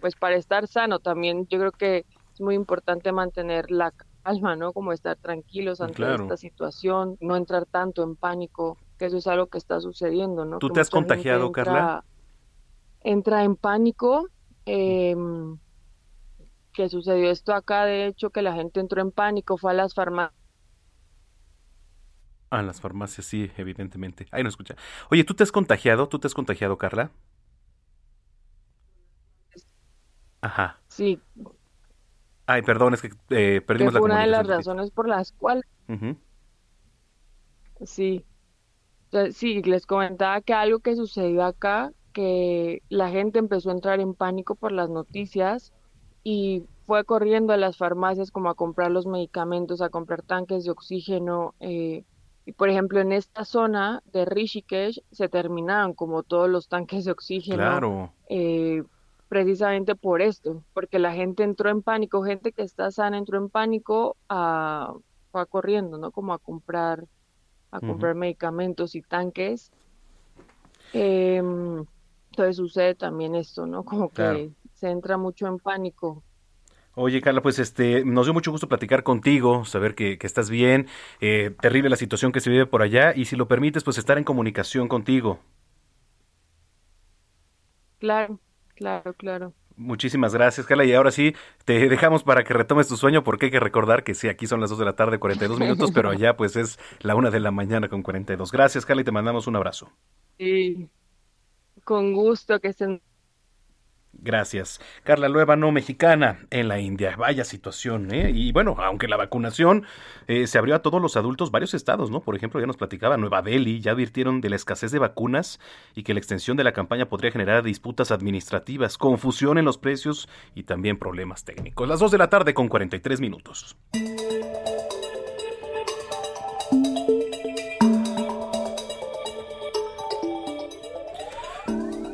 pues para estar sano también, yo creo que es muy importante mantener la calma, ¿no? Como estar tranquilos ante esta situación, no entrar tanto en pánico, que eso es algo que está sucediendo, ¿no? ¿Tú te has contagiado, Carla? Entra en pánico. Eh, que sucedió esto acá, de hecho, que la gente entró en pánico, fue a las farmacias Ah, en las farmacias, sí, evidentemente. Ahí no escucha. Oye, ¿tú te has contagiado? ¿Tú te has contagiado, Carla? Ajá. Sí. Ay, perdón, es que eh, perdimos la una de las razones por las cuales. Sí. Sí, les comentaba que algo que sucedió acá, que la gente empezó a entrar en pánico por las noticias y fue corriendo a las farmacias como a comprar los medicamentos, a comprar tanques de oxígeno, eh, y por ejemplo, en esta zona de Rishikesh se terminaron como todos los tanques de oxígeno. Eh, precisamente por esto, porque la gente entró en pánico, gente que está sana entró en pánico a, fue corriendo, ¿no? Como a comprar, a comprar medicamentos y tanques. Em, entonces sucede también esto, ¿no? Como que se entra mucho en pánico Oye, Carla, pues este, nos dio mucho gusto platicar contigo, saber que, estás bien, eh, terrible la situación que se vive por allá y si lo permites, pues estar en comunicación contigo. Claro, claro, claro. Muchísimas gracias, Carla. Y ahora sí, te dejamos para que retomes tu sueño, porque hay que recordar que sí, aquí son las 2 de la tarde, 42 minutos, pero allá pues es la 1 de la mañana con 42. Gracias, Carla, y te mandamos un abrazo. Sí, con gusto, que estén Gracias. Carla Luevano, mexicana en la India. Vaya situación, ¿eh? Y bueno, aunque la vacunación eh, se abrió a todos los adultos, varios estados, ¿no? Por ejemplo, ya nos platicaba Nueva Delhi, ya advirtieron de la escasez de vacunas y que la extensión de la campaña podría generar disputas administrativas, confusión en los precios y también problemas técnicos. Las 2 de la tarde con 43 minutos.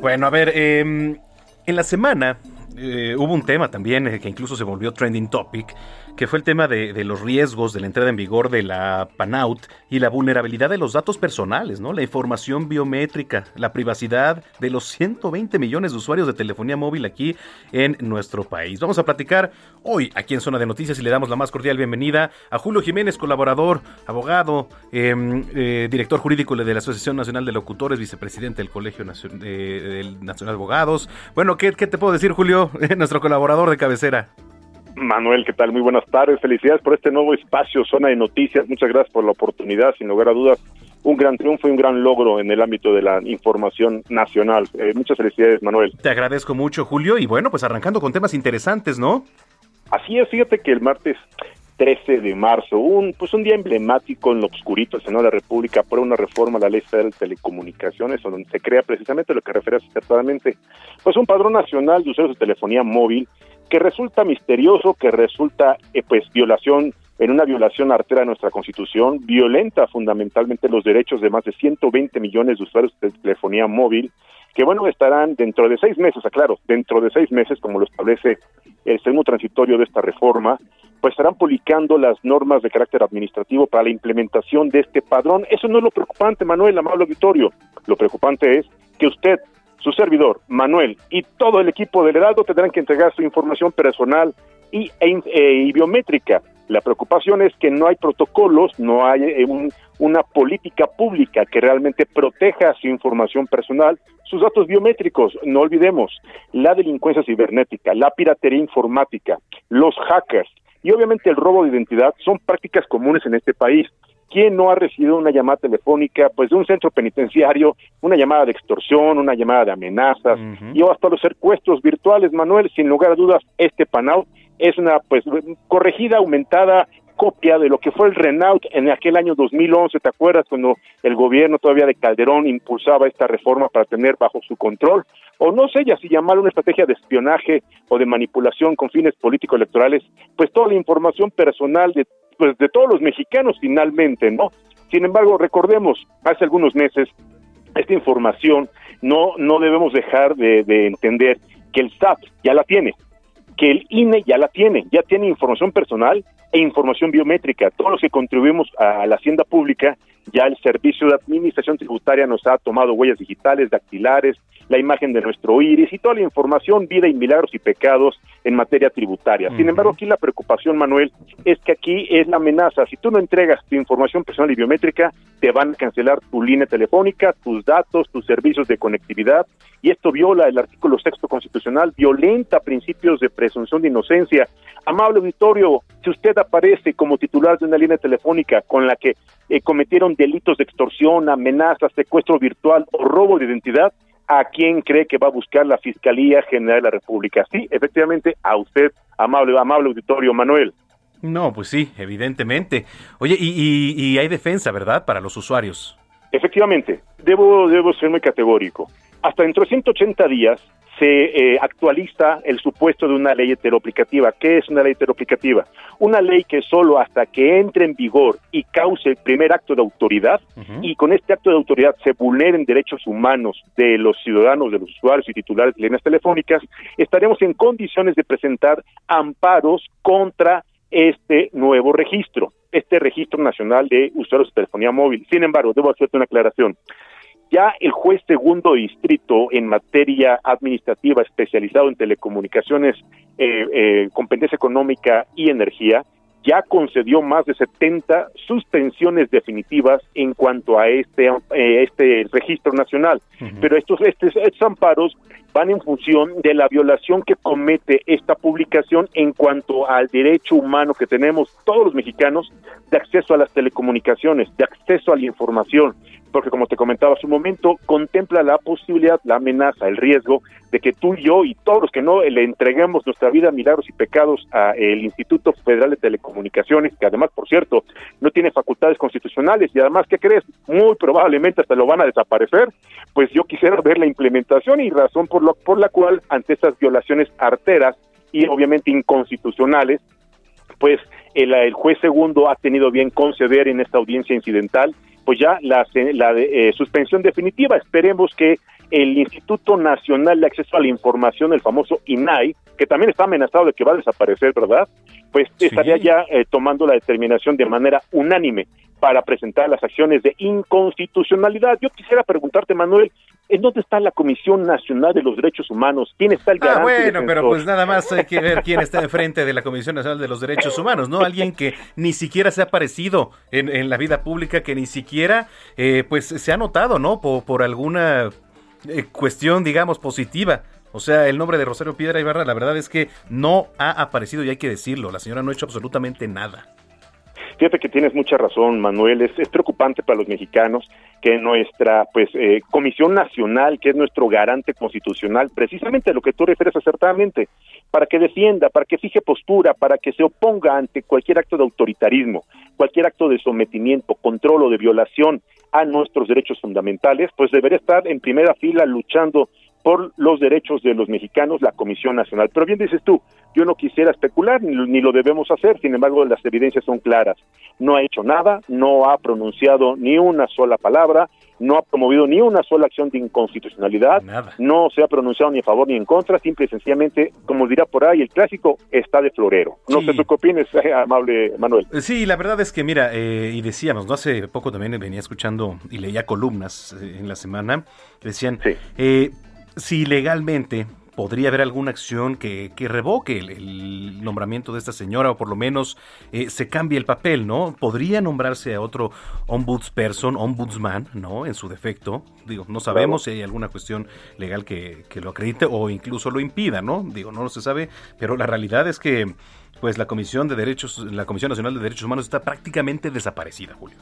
Bueno, a ver, eh, en la semana eh, hubo un tema también eh, que incluso se volvió trending topic, que fue el tema de, los riesgos de la entrada en vigor de la PANAUT y la vulnerabilidad de los datos personales, ¿no? La información biométrica, la privacidad de los 120 millones de usuarios de telefonía móvil aquí en nuestro país. Vamos a platicar hoy aquí en Zona de Noticias y le damos la más cordial bienvenida a Julio Jiménez, colaborador, abogado, em, eh, director jurídico de la Asociación Nacional de Locutores, vicepresidente del Colegio Nacional de Abogados. Bueno, ¿qué, ¿qué te puedo decir, Julio? Nuestro colaborador de cabecera. Manuel, ¿qué tal? Muy buenas tardes. Felicidades por este nuevo espacio, Zona de Noticias. Muchas gracias por la oportunidad. Sin lugar a dudas, un gran triunfo y un gran logro en el ámbito de la información nacional. Eh, muchas felicidades, Manuel. Te agradezco mucho, Julio. Y bueno, pues arrancando con temas interesantes, ¿no? Así es, fíjate que el martes 13 de marzo, un pues un día emblemático en lo obscurito, el Senado de la República por una reforma a la Ley de Telecomunicaciones, donde se crea precisamente lo que refieres acertadamente, pues un padrón nacional de usuarios de telefonía móvil que resulta misterioso, que resulta eh, pues violación en una violación artera de nuestra Constitución, violenta fundamentalmente los derechos de más de 120 millones de usuarios de telefonía móvil, que bueno, estarán dentro de seis meses, aclaro, dentro de seis meses, como lo establece el segundo transitorio de esta reforma, pues estarán publicando las normas de carácter administrativo para la implementación de este padrón. Eso no es lo preocupante, Manuel, amable auditorio. Lo preocupante es que usted, su servidor, Manuel, y todo el equipo del Heraldo tendrán que entregar su información personal y, e, e, y biométrica. La preocupación es que no hay protocolos, no hay eh, una política pública que realmente proteja su información personal, sus datos biométricos. No olvidemos la delincuencia cibernética, la piratería informática, los hackers y obviamente el robo de identidad son prácticas comunes en este país. ¿Quién no ha recibido una llamada telefónica pues de un centro penitenciario, una llamada de extorsión, una llamada de amenazas y hasta los secuestros virtuales, Manuel? Sin lugar a dudas, este Panau es una pues corregida, aumentada copia de lo que fue el Renault en aquel año 2011, ¿te acuerdas cuando el gobierno todavía de Calderón impulsaba esta reforma para tener bajo su control? O no sé ya si llamarlo una estrategia de espionaje o de manipulación con fines políticos electorales, pues toda la información personal de pues de todos los mexicanos finalmente, ¿no? Sin embargo, recordemos, hace algunos meses esta información no no debemos dejar de, de entender que el SAT ya la tiene, que el INE ya la tiene, ya tiene información personal e información biométrica. Todos los que contribuimos a la hacienda pública, ya el Servicio de Administración Tributaria nos ha tomado huellas digitales, dactilares, la imagen de nuestro iris y toda la información, vida y milagros y pecados en materia tributaria. Sin embargo, aquí la preocupación, Manuel, es que aquí es la amenaza. Si tú no entregas tu información personal y biométrica, te van a cancelar tu línea telefónica, tus datos, tus servicios de conectividad, y esto viola el artículo sexto constitucional, violenta principios de presunción de inocencia. Amable auditorio, si usted aparece como titular de una línea telefónica con la que eh, cometieron delitos de extorsión, amenazas, secuestro virtual o robo de identidad, ¿a quién cree que va a buscar la Fiscalía General de la República? Sí, efectivamente, a usted, amable, amable auditorio, Manuel. No, pues sí, evidentemente. Oye, y, y, hay defensa, ¿verdad?, para los usuarios. Efectivamente, debo, debo ser muy categórico. Hasta dentro de 180 días se eh, actualiza el supuesto de una ley heteroaplicativa. ¿Qué es una ley heteroaplicativa? Una ley que solo hasta que entre en vigor y cause el primer acto de autoridad y con este acto de autoridad se vulneren derechos humanos de los ciudadanos, de los usuarios y titulares de líneas telefónicas, estaremos en condiciones de presentar amparos contra este nuevo registro, este registro nacional de usuarios de telefonía móvil. Sin embargo, debo hacerte una aclaración. Ya el juez segundo distrito en materia administrativa especializado en telecomunicaciones, eh, eh, competencia económica y energía, ya concedió más de 70 suspensiones definitivas en cuanto a este eh, este registro nacional. Pero estos, estos, estos amparos van en función de la violación que comete esta publicación en cuanto al derecho humano que tenemos todos los mexicanos de acceso a las telecomunicaciones, de acceso a la información, porque como te comentaba hace un momento, contempla la posibilidad, la amenaza, el riesgo de que tú y yo y todos los que no le entreguemos nuestra vida, milagros y pecados al Instituto Federal de Telecomunicaciones, que además, por cierto, no tiene facultades constitucionales y además, ¿qué crees? Muy probablemente hasta lo van a desaparecer, pues yo quisiera ver la implementación y razón por, por la cual ante estas violaciones arteras y obviamente inconstitucionales, pues el, el, juez segundo ha tenido bien conceder en esta audiencia incidental pues ya la, la eh, suspensión definitiva. Esperemos que el Instituto Nacional de Acceso a la Información, el famoso INAI, que también está amenazado de que va a desaparecer, ¿verdad? Pues estaría ya eh, tomando la determinación de manera unánime para presentar las acciones de inconstitucionalidad. Yo quisiera preguntarte, Manuel, ¿en dónde está la Comisión Nacional de los Derechos Humanos? ¿Quién está el garante? Ah, bueno, pero pues nada más hay que ver quién está enfrente de la Comisión Nacional de los Derechos Humanos, ¿no? Alguien que ni siquiera se ha aparecido en, la vida pública, que ni siquiera eh, pues se ha notado, ¿no? Por, por alguna eh, cuestión, digamos, positiva. O sea, el nombre de Rosario Piedra Ibarra, la verdad es que no ha aparecido y hay que decirlo. La señora no ha hecho absolutamente nada. Fíjate que tienes mucha razón, Manuel. Es, preocupante para los mexicanos que nuestra pues eh, Comisión Nacional, que es nuestro garante constitucional, precisamente a lo que tú refieres acertadamente, para que defienda, para que fije postura, para que se oponga ante cualquier acto de autoritarismo, cualquier acto de sometimiento, control o de violación a nuestros derechos fundamentales, pues debería estar en primera fila luchando por los derechos de los mexicanos la Comisión Nacional. Pero bien dices tú, yo no quisiera especular, ni, ni, lo debemos hacer, sin embargo las evidencias son claras. No ha hecho nada, no ha pronunciado ni una sola palabra, no ha promovido ni una sola acción de inconstitucionalidad, no se ha pronunciado ni a favor ni en contra, simple y sencillamente, como dirá por ahí el clásico, está de florero. No sé tú qué opinas, amable Manuel. Sí, la verdad es que mira, eh, y decíamos, no hace poco también venía escuchando y leía columnas eh, en la semana, decían, eh, si legalmente podría haber alguna acción que, que revoque el, nombramiento de esta señora o por lo menos eh, se cambie el papel, ¿no? Podría nombrarse a otro ombudsperson, ombudsman, ¿no? En su defecto. Digo, no sabemos si hay alguna cuestión legal que, que lo acredite o incluso lo impida, ¿no? Digo, no lo se sabe, pero la realidad es que pues la Comisión de Derechos, la Comisión Nacional de Derechos Humanos está prácticamente desaparecida, Julio.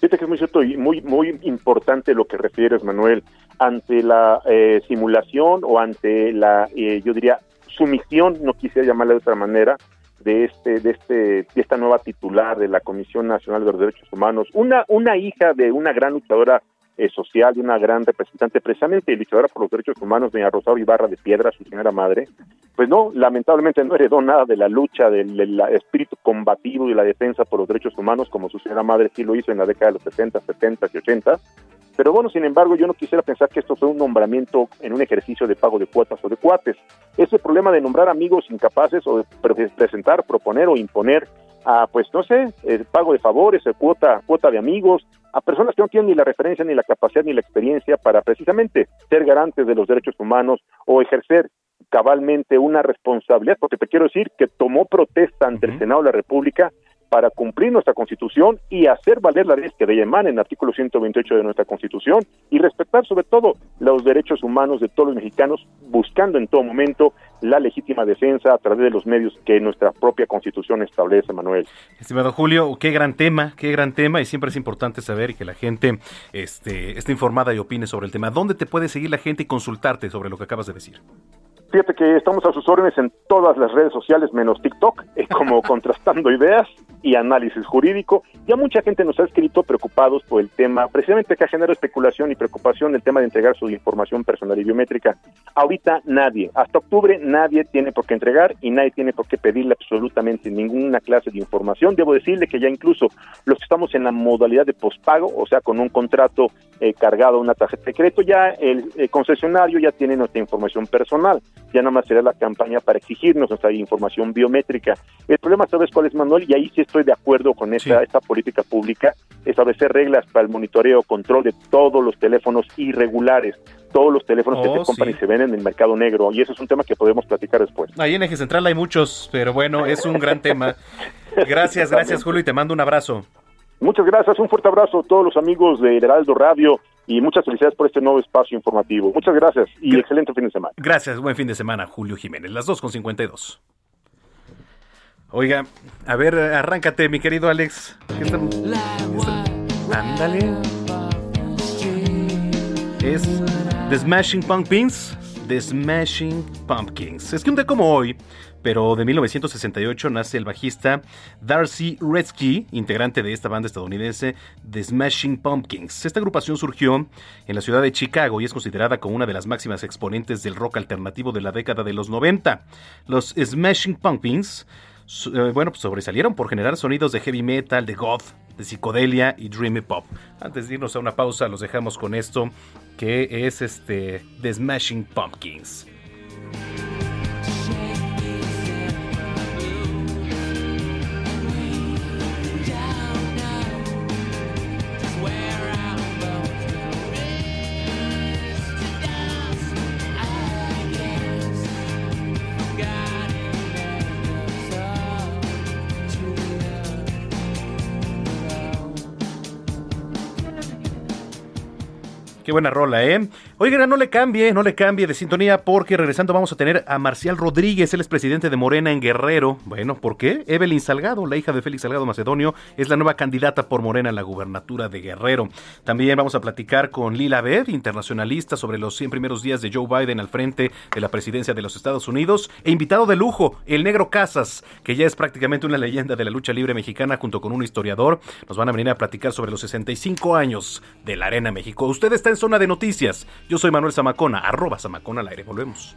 Fíjate que es muy cierto y muy, muy importante lo que refieres, Manuel, ante la eh, simulación o ante la, eh, yo diría, sumisión, no quisiera llamarla de otra manera, de este, de este, de esta nueva titular de la Comisión Nacional de los Derechos Humanos, una, una hija de una gran luchadora social y una gran representante precisamente luchadora por los derechos humanos, doña Rosario Ibarra de Piedra, su señora madre, pues no, lamentablemente no heredó nada de la lucha, del, espíritu combativo y la defensa por los derechos humanos, como su señora madre sí lo hizo en la década de los 60, 70 y 80. Pero bueno, sin embargo, yo no quisiera pensar que esto fue un nombramiento en un ejercicio de pago de cuotas o de cuates. Ese problema de nombrar amigos incapaces o de presentar, proponer o imponer a, pues no sé, el pago de favores, el cuota, cuota de amigos, a personas que no tienen ni la referencia, ni la capacidad, ni la experiencia para precisamente ser garantes de los derechos humanos o ejercer cabalmente una responsabilidad, porque te quiero decir que tomó protesta ante el Senado de la República para cumplir nuestra Constitución y hacer valer la ley que de emana en el artículo 128 de nuestra Constitución y respetar sobre todo los derechos humanos de todos los mexicanos, buscando en todo momento la legítima defensa a través de los medios que nuestra propia Constitución establece, Manuel. Estimado Julio, qué gran tema, qué gran tema y siempre es importante saber que la gente este, esté informada y opine sobre el tema. ¿Dónde te puede seguir la gente y consultarte sobre lo que acabas de decir? Fíjate que estamos a sus órdenes en todas las redes sociales menos TikTok, eh, como contrastando ideas y análisis jurídico. Ya mucha gente nos ha escrito preocupados por el tema, precisamente que ha generado especulación y preocupación el tema de entregar su información personal y biométrica. Ahorita nadie, hasta octubre nadie tiene por qué entregar y nadie tiene por qué pedirle absolutamente ninguna clase de información. Debo decirle que ya incluso los que estamos en la modalidad de pospago, o sea, con un contrato eh, cargado a una tarjeta de crédito, ya el, el concesionario ya tiene nuestra información personal ya nada más será la campaña para exigirnos nuestra información biométrica. El problema, ¿sabes cuál es, Manuel? Y ahí sí estoy de acuerdo con esta, esta política pública, establecer reglas para el monitoreo, control de todos los teléfonos irregulares, todos los teléfonos que se oh, compran y se venden en el mercado negro. Y eso es un tema que podemos platicar después. Ahí en Eje Central hay muchos, pero bueno, es un gran tema. Gracias, gracias Julio y te mando un abrazo. Muchas gracias, un fuerte abrazo a todos los amigos de Heraldo Radio y muchas felicidades por este nuevo espacio informativo. Muchas gracias y excelente fin de semana. Gracias, buen fin de semana, Julio Jiménez, las 2.52. Oiga, a ver, arráncate, mi querido Alex. ¿Qué están? Ándale. Es The Smashing Pumpkins. The Smashing Pumpkins. Es que un día como hoy, pero de 1968 nace el bajista Darcy Redsky, integrante de esta banda estadounidense The Smashing Pumpkins. Esta agrupación surgió en la ciudad de Chicago y es considerada como una de las máximas exponentes del rock alternativo de la década de los 90. Los Smashing Pumpkins eh, bueno, pues sobresalieron por generar sonidos de heavy metal, de goth, de psicodelia y dreamy pop. Antes de irnos a una pausa, los dejamos con esto, que es este The Smashing Pumpkins. Qué buena rola, ¿eh? Oiga, no le cambie, no le cambie de sintonía porque regresando vamos a tener a Marcial Rodríguez, él es presidente de Morena en Guerrero. Bueno, ¿por qué? Evelyn Salgado, la hija de Félix Salgado Macedonio, es la nueva candidata por Morena a la gubernatura de Guerrero. También vamos a platicar con Lila Bev, internacionalista, sobre los 100 primeros días de Joe Biden al frente de la presidencia de los Estados Unidos. E invitado de lujo, el negro Casas, que ya es prácticamente una leyenda de la lucha libre mexicana junto con un historiador. Nos van a venir a platicar sobre los 65 años de la Arena México. Usted está en zona de noticias. Yo soy Manuel Zamacona, arroba Zamacona al aire. Volvemos.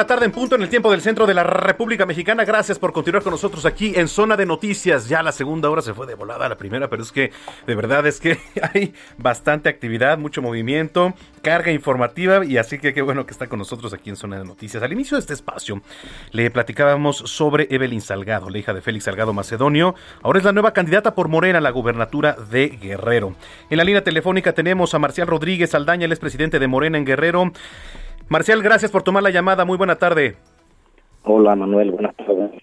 La tarde en punto en el tiempo del centro de la República Mexicana. Gracias por continuar con nosotros aquí en Zona de Noticias. Ya la segunda hora se fue de volada a la primera, pero es que de verdad es que hay bastante actividad, mucho movimiento, carga informativa y así que qué bueno que está con nosotros aquí en Zona de Noticias. Al inicio de este espacio le platicábamos sobre Evelyn Salgado, la hija de Félix Salgado Macedonio. Ahora es la nueva candidata por Morena a la gubernatura de Guerrero. En la línea telefónica tenemos a Marcial Rodríguez Aldaña, el es presidente de Morena en Guerrero. Marcial, gracias por tomar la llamada. Muy buena tarde. Hola Manuel, buenas tardes.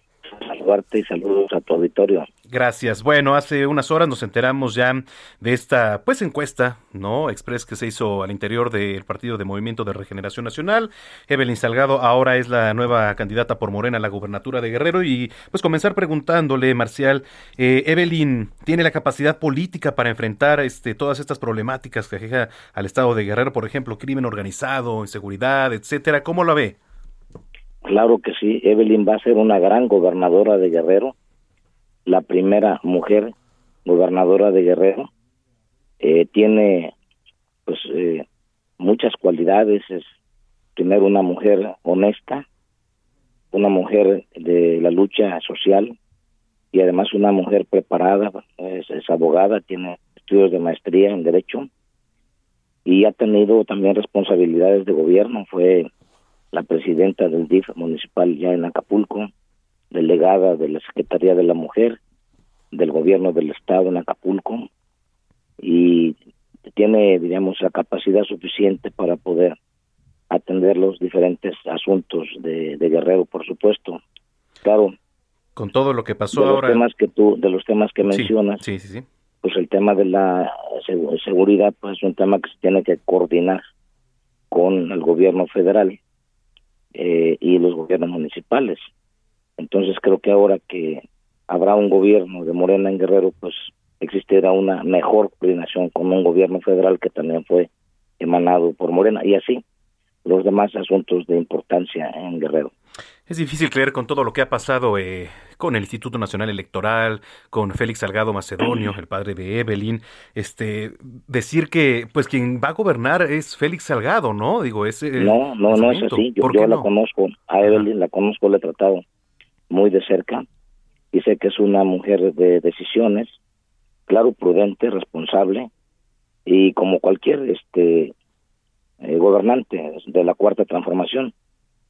Gracias. Bueno, hace unas horas nos enteramos ya de esta pues encuesta, ¿no? Express que se hizo al interior del Partido de Movimiento de Regeneración Nacional. Evelyn Salgado ahora es la nueva candidata por Morena a la gubernatura de Guerrero y pues comenzar preguntándole, Marcial, eh, Evelyn tiene la capacidad política para enfrentar este todas estas problemáticas que aqueja al estado de Guerrero, por ejemplo, crimen organizado, inseguridad, etcétera. ¿Cómo la ve? Claro que sí, Evelyn va a ser una gran gobernadora de Guerrero, la primera mujer gobernadora de Guerrero. Eh, tiene pues eh, muchas cualidades, es primero una mujer honesta, una mujer de la lucha social y además una mujer preparada, es, es abogada, tiene estudios de maestría en derecho y ha tenido también responsabilidades de gobierno, fue la presidenta del DIF municipal ya en Acapulco, delegada de la Secretaría de la Mujer del Gobierno del Estado en Acapulco y tiene, digamos, la capacidad suficiente para poder atender los diferentes asuntos de, de Guerrero, por supuesto. Claro. Con todo lo que pasó de los ahora. Temas que tú, de los temas que mencionas, Sí, sí, sí. pues el tema de la segu- seguridad pues es un tema que se tiene que coordinar con el gobierno federal eh, y los gobiernos municipales. Entonces creo que ahora que habrá un gobierno de Morena en Guerrero, pues existirá una mejor coordinación con un gobierno federal que también fue emanado por Morena y así los demás asuntos de importancia en Guerrero. Es difícil creer con todo lo que ha pasado eh, con el Instituto Nacional Electoral, con Félix Salgado Macedonio, el padre de Evelyn, este, decir que pues quien va a gobernar es Félix Salgado, ¿no? Digo, ese No, no, no es así. Yo, yo la conozco, a Evelyn la conozco, la he tratado muy de cerca y sé que es una mujer de decisiones, claro, prudente, responsable y como cualquier este eh, gobernante de la cuarta transformación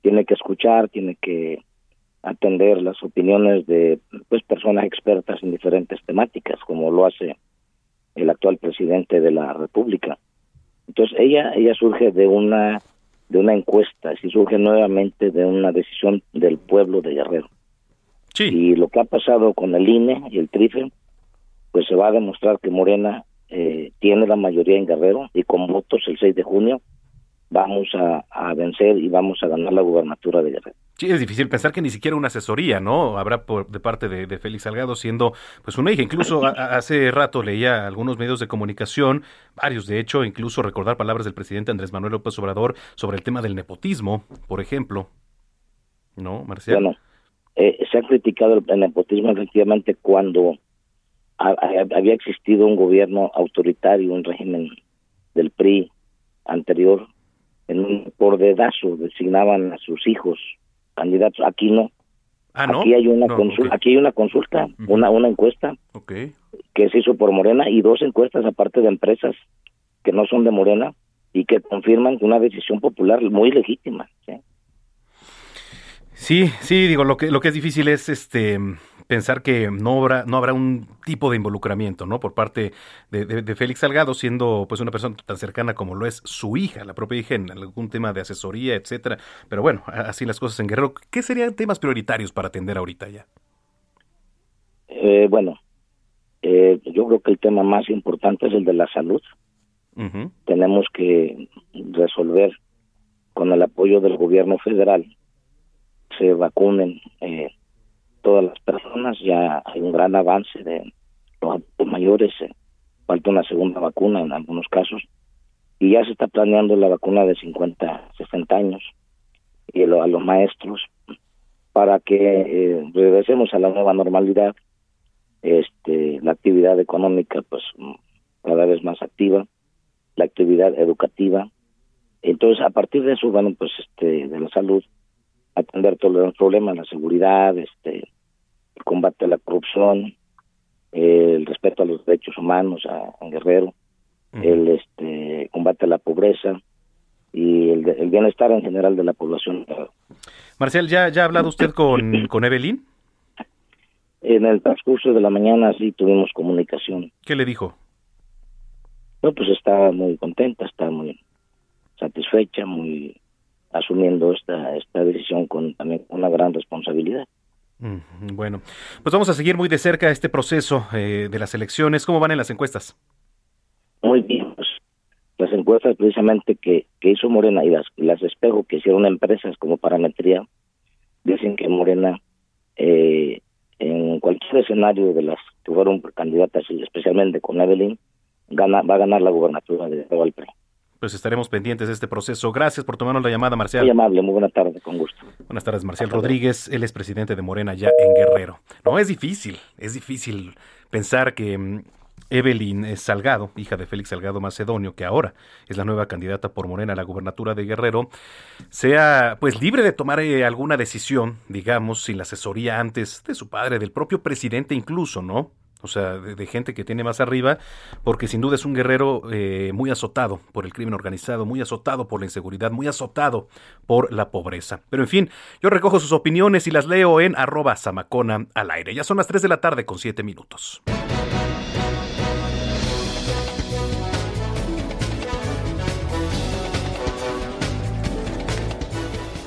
tiene que escuchar, tiene que atender las opiniones de pues personas expertas en diferentes temáticas, como lo hace el actual presidente de la República. Entonces ella ella surge de una de una encuesta, si surge nuevamente de una decisión del pueblo de Guerrero. Y lo que ha pasado con el INE y el TRIFE, pues se va a demostrar que Morena eh, tiene la mayoría en Guerrero y con votos el 6 de junio vamos a, a, vencer y vamos a ganar la gubernatura de Guerrero. Sí, es difícil pensar que ni siquiera una asesoría, ¿no? Habrá por, de parte de, de, Félix Salgado siendo pues una hija. Incluso a, hace rato leía algunos medios de comunicación, varios de hecho, incluso recordar palabras del presidente Andrés Manuel López Obrador sobre el tema del nepotismo, por ejemplo. ¿No, Marcial? Bueno, eh, se ha criticado el nepotismo efectivamente cuando había existido un gobierno autoritario, un régimen del PRI anterior, en un por dedazo designaban a sus hijos candidatos. Aquí no. Ah, ¿no? Aquí hay una consulta, aquí hay una consulta, una una encuesta que se hizo por Morena y dos encuestas aparte de empresas que no son de Morena y que confirman una decisión popular muy legítima. ¿sí? Sí, sí, digo, lo que, lo que es difícil es este pensar que no habrá, no habrá un tipo de involucramiento, ¿no? Por parte de, de, Félix Salgado, siendo pues una persona tan cercana como lo es su hija, la propia hija, en algún tema de asesoría, etcétera. Pero bueno, así las cosas en Guerrero. ¿Qué serían temas prioritarios para atender ahorita ya? Eh, bueno, eh, yo creo que el tema más importante es el de la salud. Tenemos que resolver con el apoyo del gobierno federal se vacunen eh, todas las personas. Ya hay un gran avance de los mayores. Eh, falta una segunda vacuna en algunos casos. Y ya se está planeando la vacuna de 50, 60 años y a los maestros para que eh, regresemos a la nueva normalidad. Este, la actividad económica, pues cada vez más activa, la actividad educativa. Entonces, a partir de eso, bueno, pues este, de la salud, atender todos los problemas, la seguridad, este, el combate a la corrupción, el respeto a los derechos humanos a, Guerrero, el este combate a la pobreza y el, el, bienestar en general de la población. Marcial, ¿ya, ya ha hablado usted con, con Evelyn? En el transcurso de la mañana sí tuvimos comunicación. ¿Qué le dijo? No, pues está muy contenta, está muy satisfecha, muy asumiendo esta, esta decisión con también una gran responsabilidad. Bueno, pues vamos a seguir muy de cerca este proceso eh, de las elecciones. ¿Cómo van en las encuestas? Muy bien, pues las encuestas precisamente que, que hizo Morena y las, las espejo que hicieron empresas como parametría, dicen que Morena eh, en cualquier escenario de las que fueron candidatas, especialmente con Evelyn, gana, va a ganar la gubernatura de Valpre pues estaremos pendientes de este proceso. Gracias por tomarnos la llamada, Marcial. Muy amable, muy buena tarde, con gusto. Buenas tardes, Marcial Rodríguez. Él es presidente de Morena ya en Guerrero. No, es difícil, es difícil pensar que mm, Evelyn Salgado, hija de Félix Salgado Macedonio, que ahora es la nueva candidata por Morena a la gubernatura de Guerrero, sea pues libre de tomar eh, alguna decisión, digamos, sin la asesoría antes de su padre, del propio presidente incluso, ¿no? O sea, de, gente que tiene más arriba, porque sin duda es un guerrero eh, muy azotado por el crimen organizado, muy azotado por la inseguridad, muy azotado por la pobreza. Pero en fin, yo recojo sus opiniones y las leo en arroba samacona al aire. Ya son las 3 de la tarde con 7 minutos.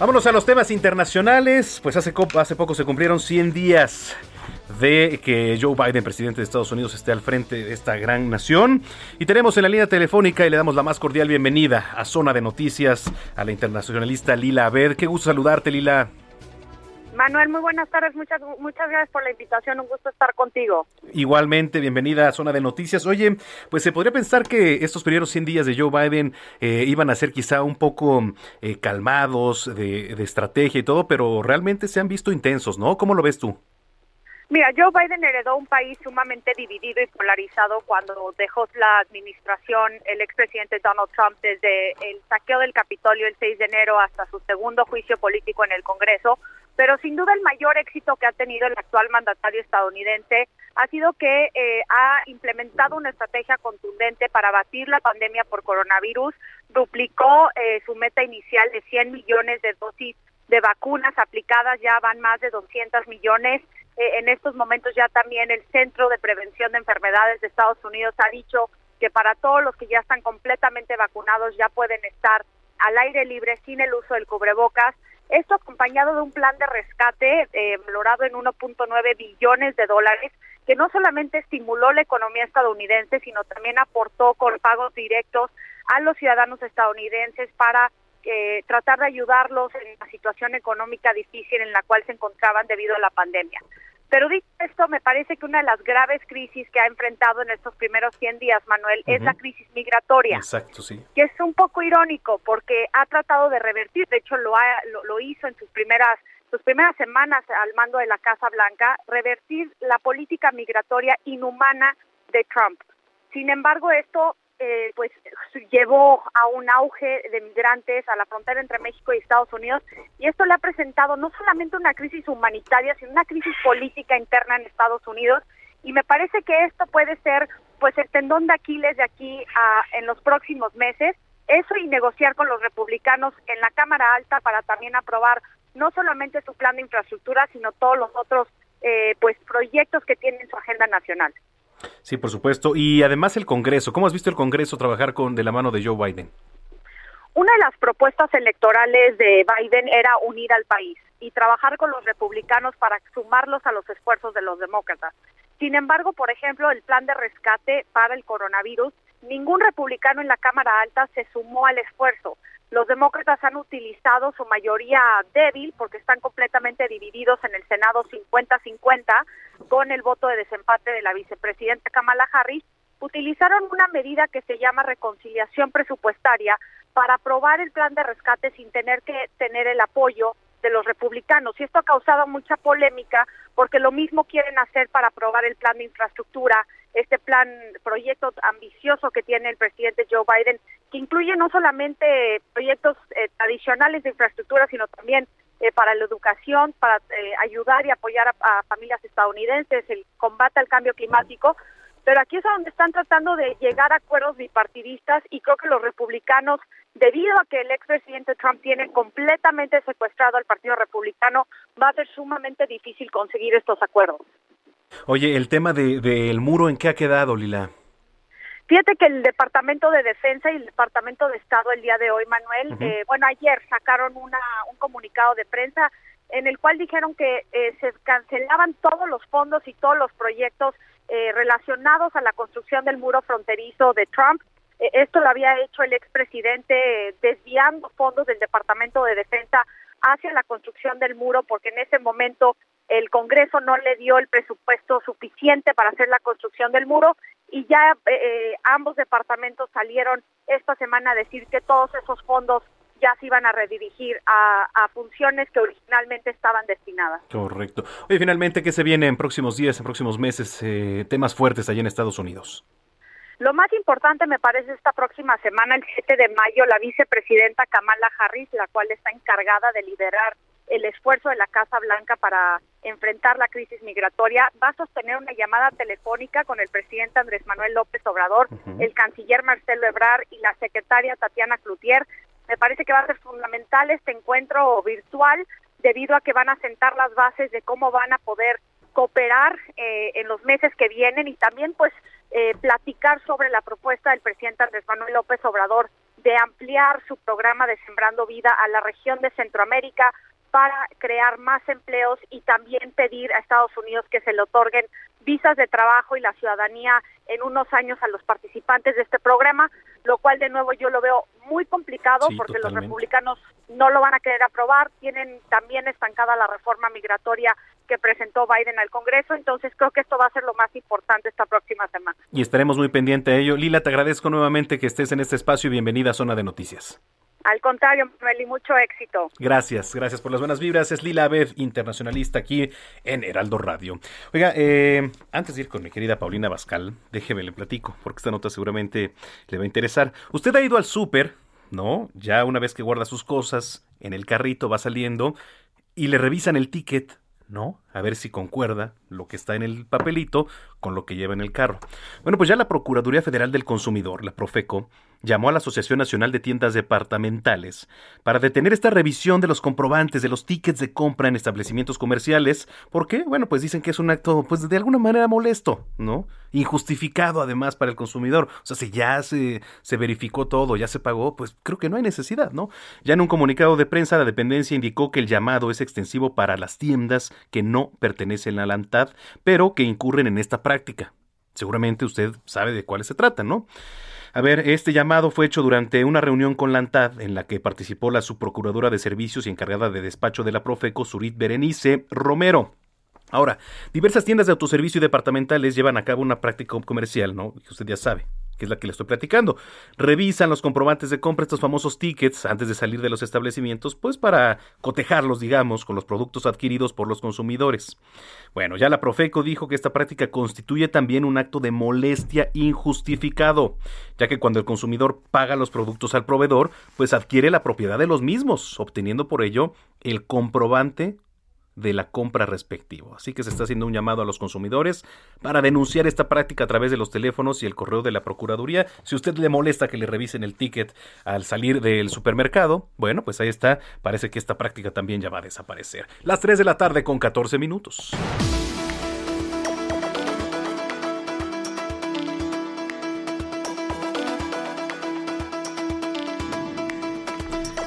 Vámonos a los temas internacionales. Pues hace, hace poco se cumplieron 100 días de que Joe Biden, presidente de Estados Unidos, esté al frente de esta gran nación. Y tenemos en la línea telefónica y le damos la más cordial bienvenida a Zona de Noticias a la internacionalista Lila Abed. Qué gusto saludarte, Lila. Manuel, muy buenas tardes, muchas muchas gracias por la invitación, un gusto estar contigo. Igualmente, bienvenida a Zona de Noticias. Oye, pues se podría pensar que estos primeros 100 días de Joe Biden eh, iban a ser quizá un poco eh, calmados de, de estrategia y todo, pero realmente se han visto intensos, ¿no? ¿Cómo lo ves tú? Mira, Joe Biden heredó un país sumamente dividido y polarizado cuando dejó la administración el expresidente Donald Trump desde el saqueo del Capitolio el 6 de enero hasta su segundo juicio político en el Congreso. Pero sin duda el mayor éxito que ha tenido el actual mandatario estadounidense ha sido que eh, ha implementado una estrategia contundente para batir la pandemia por coronavirus, duplicó eh, su meta inicial de 100 millones de dosis de vacunas aplicadas, ya van más de 200 millones eh, en estos momentos ya también el Centro de Prevención de Enfermedades de Estados Unidos ha dicho que para todos los que ya están completamente vacunados ya pueden estar al aire libre sin el uso del cubrebocas. Esto acompañado de un plan de rescate eh, valorado en 1.9 billones de dólares que no solamente estimuló la economía estadounidense, sino también aportó con pagos directos a los ciudadanos estadounidenses para eh, tratar de ayudarlos en la situación económica difícil en la cual se encontraban debido a la pandemia. Pero dicho esto, me parece que una de las graves crisis que ha enfrentado en estos primeros 100 días, Manuel, es la crisis migratoria. Exacto, sí. Que es un poco irónico porque ha tratado de revertir, de hecho lo, ha, lo, lo hizo en sus primeras sus primeras semanas al mando de la Casa Blanca, revertir la política migratoria inhumana de Trump. Sin embargo, esto eh, pues llevó a un auge de migrantes a la frontera entre México y Estados Unidos y esto le ha presentado no solamente una crisis humanitaria, sino una crisis política interna en Estados Unidos y me parece que esto puede ser pues el tendón de Aquiles de aquí a en los próximos meses, eso y negociar con los republicanos en la Cámara Alta para también aprobar no solamente su plan de infraestructura, sino todos los otros eh, pues proyectos que tienen su agenda nacional. Sí, por supuesto. Y además el Congreso. ¿Cómo has visto el Congreso trabajar con de la mano de Joe Biden? Una de las propuestas electorales de Biden era unir al país y trabajar con los republicanos para sumarlos a los esfuerzos de los demócratas. Sin embargo, por ejemplo, el plan de rescate para el coronavirus, ningún republicano en la Cámara Alta se sumó al esfuerzo. Los demócratas han utilizado su mayoría débil porque están completamente divididos en el Senado 50-50 con el voto de desempate de la vicepresidenta Kamala Harris. Utilizaron una medida que se llama reconciliación presupuestaria para aprobar el plan de rescate sin tener que tener el apoyo de los republicanos. Y esto ha causado mucha polémica porque lo mismo quieren hacer para aprobar el plan de infraestructura, este plan, proyecto ambicioso que tiene el presidente Joe Biden, que incluye no solamente proyectos eh, tradicionales de infraestructura, sino también eh, para la educación, para eh, ayudar y apoyar a, a familias estadounidenses, el combate al cambio climático, pero aquí es donde están tratando de llegar a acuerdos bipartidistas y creo que los republicanos, debido a que el expresidente Trump tiene completamente secuestrado al Partido Republicano, va a ser sumamente difícil conseguir estos acuerdos. Oye, el tema del de, muro, ¿en qué ha quedado, Lila? Fíjate que el Departamento de Defensa y el Departamento de Estado el día de hoy, Manuel, uh -huh. eh, bueno, ayer sacaron una, un comunicado de prensa en el cual dijeron que eh, se cancelaban todos los fondos y todos los proyectos eh, relacionados a la construcción del muro fronterizo de Trump. Eh, esto lo había hecho el expresidente eh, desviando fondos del Departamento de Defensa hacia la construcción del muro porque en ese momento el Congreso no le dio el presupuesto suficiente para hacer la construcción del muro y ya eh, ambos departamentos salieron esta semana a decir que todos esos fondos ya se iban a redirigir a, a, funciones que originalmente estaban destinadas. Correcto. Oye, finalmente, ¿qué se viene en próximos días, en próximos meses? Eh, temas fuertes allá en Estados Unidos. Lo más importante me parece esta próxima semana, el 7 de mayo, la vicepresidenta Kamala Harris, la cual está encargada de liderar el esfuerzo de la Casa Blanca para enfrentar la crisis migratoria, va a sostener una llamada telefónica con el presidente Andrés Manuel López Obrador, uh -huh. el canciller Marcelo Ebrard y la secretaria Tatiana Cloutier me parece que va a ser fundamental este encuentro virtual debido a que van a sentar las bases de cómo van a poder cooperar eh, en los meses que vienen y también pues eh, platicar sobre la propuesta del presidente Andrés Manuel López Obrador de ampliar su programa de Sembrando Vida a la región de Centroamérica para crear más empleos y también pedir a Estados Unidos que se le otorguen visas de trabajo y la ciudadanía en unos años a los participantes de este programa, lo cual de nuevo yo lo veo muy complicado sí, porque totalmente. los republicanos no lo van a querer aprobar, tienen también estancada la reforma migratoria que presentó Biden al Congreso, entonces creo que esto va a ser lo más importante esta próxima semana. Y estaremos muy pendientes de ello. Lila, te agradezco nuevamente que estés en este espacio y bienvenida a Zona de Noticias. Al contrario, Meli, mucho éxito. Gracias, gracias por las buenas vibras. Es Lila Abed, internacionalista aquí en Heraldo Radio. Oiga, eh, antes de ir con mi querida Paulina Bascal, déjeme le platico, porque esta nota seguramente le va a interesar. Usted ha ido al súper, ¿no? Ya una vez que guarda sus cosas en el carrito, va saliendo y le revisan el ticket ¿no? A ver si concuerda lo que está en el papelito con lo que lleva en el carro. Bueno, pues ya la Procuraduría Federal del Consumidor, la Profeco, llamó a la Asociación Nacional de Tiendas Departamentales para detener esta revisión de los comprobantes de los tickets de compra en establecimientos comerciales. ¿Por qué? Bueno, pues dicen que es un acto, pues de alguna manera molesto, ¿no? Injustificado además para el consumidor. O sea, si ya se, se verificó todo, ya se pagó, pues creo que no hay necesidad, ¿no? Ya en un comunicado de prensa, la dependencia indicó que el llamado es extensivo para las tiendas que no pertenecen a la ANTAD, pero que incurren en esta práctica. Seguramente usted sabe de cuáles se trata, ¿no? A ver, este llamado fue hecho durante una reunión con la ANTAD en la que participó la subprocuradora de servicios y encargada de despacho de la Profeco, Surit Berenice Romero. Ahora, diversas tiendas de autoservicio y departamentales llevan a cabo una práctica comercial, ¿no? Usted ya sabe, que es la que le estoy platicando. Revisan los comprobantes de compra, estos famosos tickets, antes de salir de los establecimientos, pues para cotejarlos, digamos, con los productos adquiridos por los consumidores. Bueno, ya la Profeco dijo que esta práctica constituye también un acto de molestia injustificado, ya que cuando el consumidor paga los productos al proveedor, pues adquiere la propiedad de los mismos, obteniendo por ello el comprobante de la compra respectivo. Así que se está haciendo un llamado a los consumidores para denunciar esta práctica a través de los teléfonos y el correo de la Procuraduría. Si usted le molesta que le revisen el ticket al salir del supermercado, bueno, pues ahí está. Parece que esta práctica también ya va a desaparecer. Las 3 de la tarde con 14 minutos.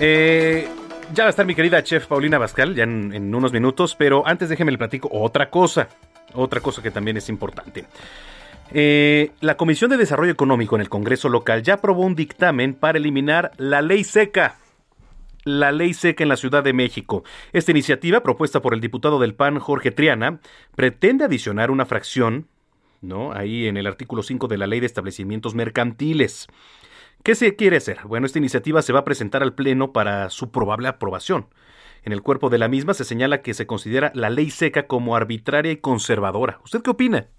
Eh, ya va a estar mi querida chef Paulina Bascal, ya en, unos minutos, pero antes déjeme le platico otra cosa, otra cosa que también es importante. Eh, la Comisión de Desarrollo Económico en el Congreso local ya aprobó un dictamen para eliminar la ley seca. La ley seca en la Ciudad de México. Esta iniciativa, propuesta por el diputado del PAN Jorge Triana, pretende adicionar una fracción, ¿no? Ahí en el artículo 5 de la Ley de Establecimientos Mercantiles. ¿Qué se quiere hacer? Bueno, esta iniciativa se va a presentar al Pleno para su probable aprobación. En el cuerpo de la misma se señala que se considera la ley seca como arbitraria y conservadora. ¿Usted qué opina?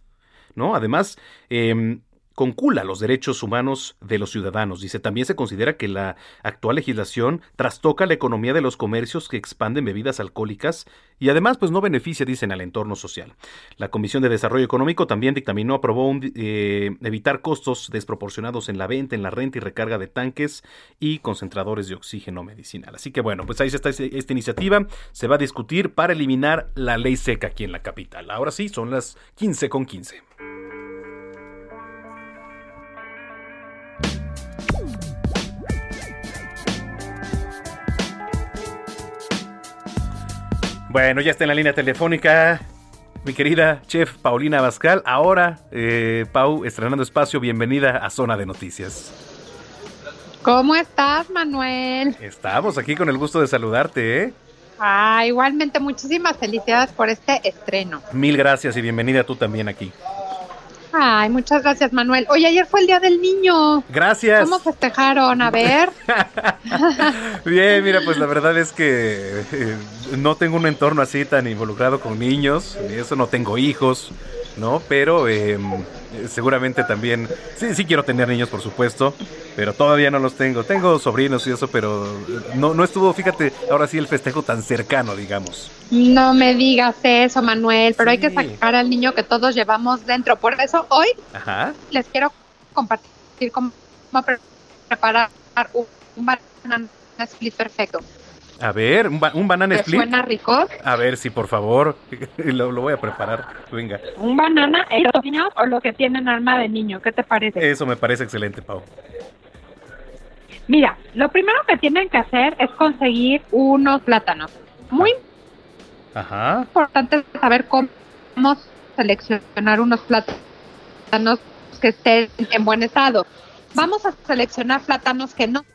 ¿No? Además, eh, concula los derechos humanos de los ciudadanos. Dice, también se considera que la actual legislación trastoca la economía de los comercios que expanden bebidas alcohólicas y además pues no beneficia, dicen, al entorno social. La Comisión de Desarrollo Económico también dictaminó, aprobó eh, evitar costos desproporcionados en la venta, en la renta y recarga de tanques y concentradores de oxígeno medicinal. Así que bueno, pues ahí está esta iniciativa. Se va a discutir para eliminar la ley seca aquí en la capital. Ahora sí, son las 15 con 15. Bueno, ya está en la línea telefónica mi querida chef Paulina Bascal. Ahora, eh, Pau, estrenando espacio, bienvenida a Zona de Noticias. ¿Cómo estás, Manuel? Estamos aquí con el gusto de saludarte, ¿eh? Ah, igualmente, muchísimas felicidades por este estreno. Mil gracias y bienvenida tú también aquí. Ay, muchas gracias, Manuel. Oye, ayer fue el Día del Niño. Gracias. ¿Cómo festejaron? A ver. Bien, mira, pues la verdad es que eh, no tengo un entorno así tan involucrado con niños, y eso no tengo hijos, ¿no? Pero eh, seguramente también, sí, sí quiero tener niños, por supuesto, pero todavía no los tengo. Tengo sobrinos y eso, pero no, no estuvo, fíjate, ahora sí el festejo tan cercano, digamos. No me digas eso, Manuel, pero hay que sacar al niño que todos llevamos dentro. Por eso hoy les quiero compartir cómo preparar un, banana split perfecto. A ver, un, un banana split. ¿Suena rico? A ver, si por favor, lo, lo, voy a preparar. Venga. Un banana, los niños o lo que tienen alma de niño, ¿qué te parece? Eso me parece excelente, Pau. Mira, lo primero que tienen que hacer es conseguir unos plátanos. Muy Ajá. importante saber cómo seleccionar unos plátanos que estén en buen estado. Vamos a seleccionar plátanos que no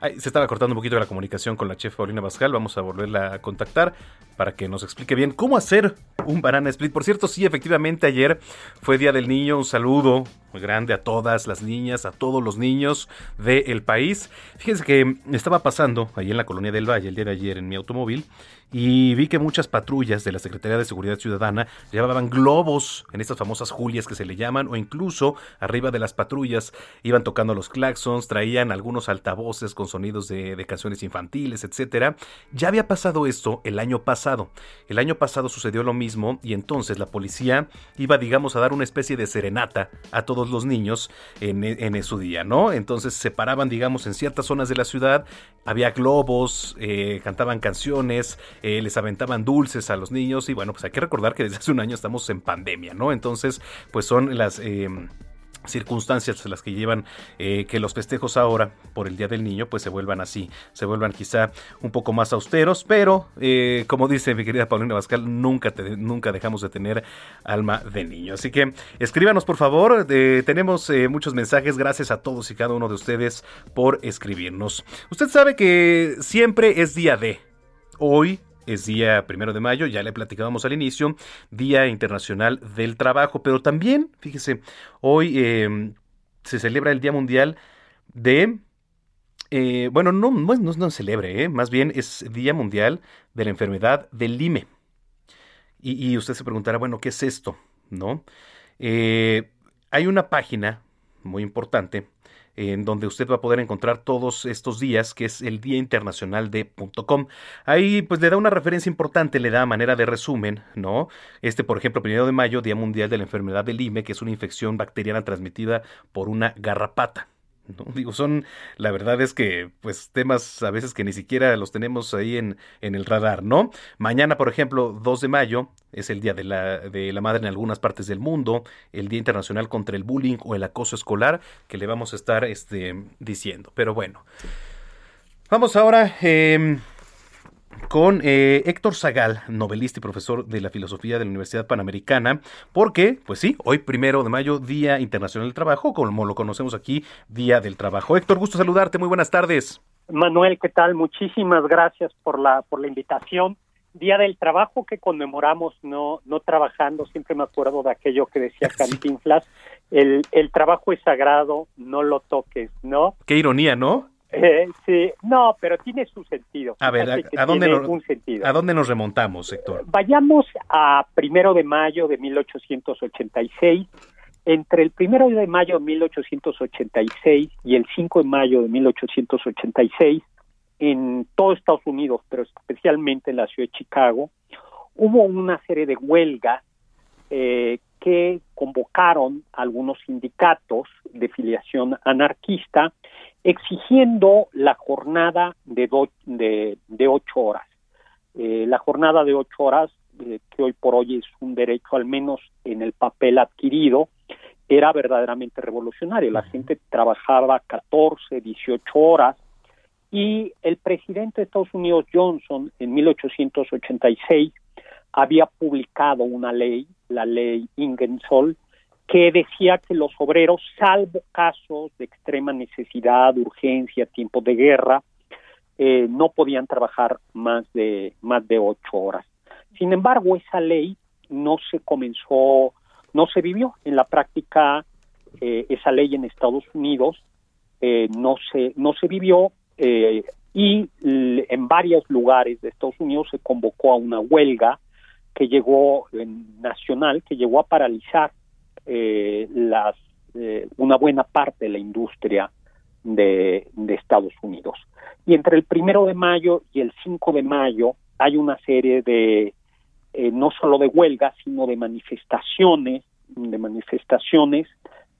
se estaba cortando un poquito la comunicación con la chef Paulina Bascal. Vamos a volverla a contactar para que nos explique bien cómo hacer un banana split. Por cierto, sí, efectivamente, ayer fue Día del Niño. Un saludo muy grande a todas las niñas, a todos los niños del país. Fíjense que estaba pasando ahí en la colonia del Valle el día de ayer en mi automóvil y vi que muchas patrullas de la Secretaría de Seguridad Ciudadana llevaban globos en estas famosas Julias que se le llaman o incluso arriba de las patrullas iban tocando los claxons, traían algunos altavoces con sonidos de, de canciones infantiles, etcétera. Ya había pasado esto el año pasado El año pasado sucedió lo mismo y entonces la policía iba, digamos, a dar una especie de serenata a todos los niños en, en su día, ¿no? Entonces se paraban, digamos, en ciertas zonas de la ciudad, había globos, eh, cantaban canciones, eh, les aventaban dulces a los niños y bueno, pues hay que recordar que desde hace un año estamos en pandemia, ¿no? Entonces, pues son las... Em, circunstancias las que llevan eh, que los festejos ahora por el Día del Niño pues se vuelvan así, se vuelvan quizá un poco más austeros, pero eh, como dice mi querida Paulina Bascal, nunca, nunca dejamos de tener alma de niño. Así que escríbanos por favor, eh, tenemos muchos mensajes, gracias a todos y cada uno de ustedes por escribirnos. Usted sabe que siempre es día de hoy es día primero de mayo, ya le platicábamos al inicio, Día Internacional del Trabajo, pero también, fíjese, hoy em, se celebra el Día Mundial de... Eh, bueno, no, no, no, no celebre, ¿eh? más bien es Día Mundial de la Enfermedad del Lime. Y, usted se preguntará, bueno, ¿qué es esto? ¿No? Eh, hay una página muy importante en donde usted va a poder encontrar todos estos días, que es el Día Internacional de .com. Ahí pues le da una referencia importante, le da manera de resumen, ¿no? Este, por ejemplo, primero de mayo, Día Mundial de la Enfermedad del Lime, que es una infección bacteriana transmitida por una garrapata. Digo, son, la verdad es que, pues, temas a veces que ni siquiera los tenemos ahí en, en el radar, ¿no? Mañana, por ejemplo, 2 de mayo, es el Día de la, de la Madre en algunas partes del mundo, el Día Internacional contra el Bullying o el Acoso Escolar, que le vamos a estar este, diciendo. Pero bueno, vamos ahora... Eh, con eh, Héctor Zagal, novelista y profesor de la filosofía de la Universidad Panamericana, porque, pues sí, hoy primero de mayo, Día Internacional del Trabajo, como lo conocemos aquí, Día del Trabajo. Héctor, gusto saludarte, muy buenas tardes. Manuel, ¿qué tal? Muchísimas gracias por la, por la invitación. Día del Trabajo que conmemoramos no, no trabajando, siempre me acuerdo de aquello que decía Cantinflas, el, el trabajo es sagrado, no lo toques, ¿no? Qué ironía, ¿no? Eh, sí, no, pero tiene su sentido. A ver, ¿a, dónde nos, ¿a dónde nos remontamos, Héctor? Vayamos a primero de mayo de 1886. Entre el primero de mayo de 1886 y el 5 de mayo de 1886, en todo Estados Unidos, pero especialmente en la ciudad de Chicago, hubo una serie de huelgas eh, que convocaron algunos sindicatos de filiación anarquista exigiendo la jornada de, de, ocho horas. Eh, la jornada de ocho horas, eh, que hoy por hoy es un derecho al menos en el papel adquirido, era verdaderamente revolucionario. La gente trabajaba 14, 18 horas y el presidente de Estados Unidos, Johnson, en 1886, había publicado una ley, la ley Ingersoll, que decía que los obreros, salvo casos de extrema necesidad, urgencia, tiempo de guerra, eh, no podían trabajar más de más de ocho horas. Sin embargo, esa ley no se comenzó, no se vivió en la práctica. Eh, esa ley en Estados Unidos eh, no se no se vivió y en varios lugares de Estados Unidos se convocó a una huelga que llegó en nacional, que llegó a paralizar eh, las, eh, una buena parte de la industria de, Estados Unidos. Y entre el primero de mayo y el 5 de mayo hay una serie de, eh, no solo de huelgas, sino de manifestaciones, de manifestaciones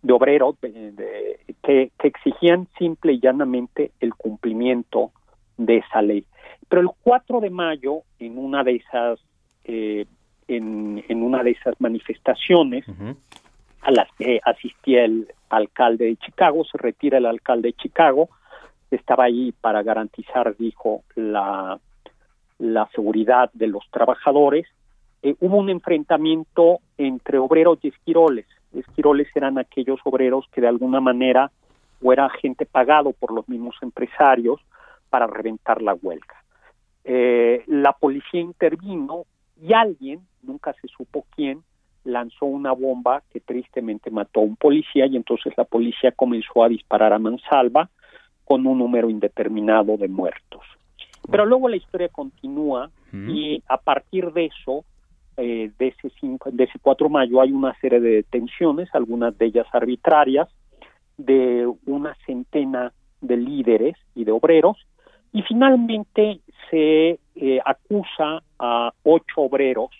de obreros de, que, exigían simple y llanamente el cumplimiento de esa ley. Pero el 4 de mayo, en una de esas, en, en, una de esas manifestaciones, a las asistía el alcalde de Chicago, se retira el alcalde de Chicago, estaba ahí para garantizar, dijo, la, la seguridad de los trabajadores. Eh, hubo un enfrentamiento entre obreros y esquiroles. Esquiroles eran aquellos obreros que de alguna manera o gente pagado por los mismos empresarios para reventar la huelga. Eh, la policía intervino y alguien, nunca se supo quién, lanzó una bomba que tristemente mató a un policía y entonces la policía comenzó a disparar a mansalva con un número indeterminado de muertos. Pero luego la historia continúa y a partir de eso, eh, de, ese cinco, de ese 4 de mayo, hay una serie de detenciones, algunas de ellas arbitrarias, de una centena de líderes y de obreros, y finalmente se eh, acusa a ocho obreros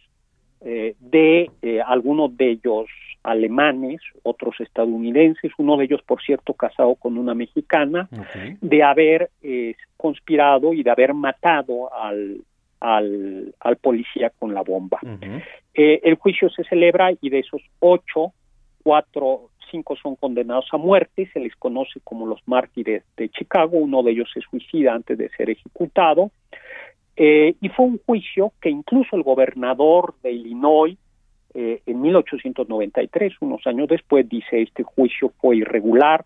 eh, de eh, algunos de ellos alemanes, otros estadounidenses, uno de ellos, por cierto, casado con una mexicana, de haber conspirado y de haber matado al, al, al policía con la bomba. el juicio se celebra y de esos ocho, cuatro, cinco son condenados a muerte, se les conoce como los mártires de Chicago, uno de ellos se suicida antes de ser ejecutado, eh, y fue un juicio que incluso el gobernador de Illinois, eh, en 1893, unos años después, dice este juicio fue irregular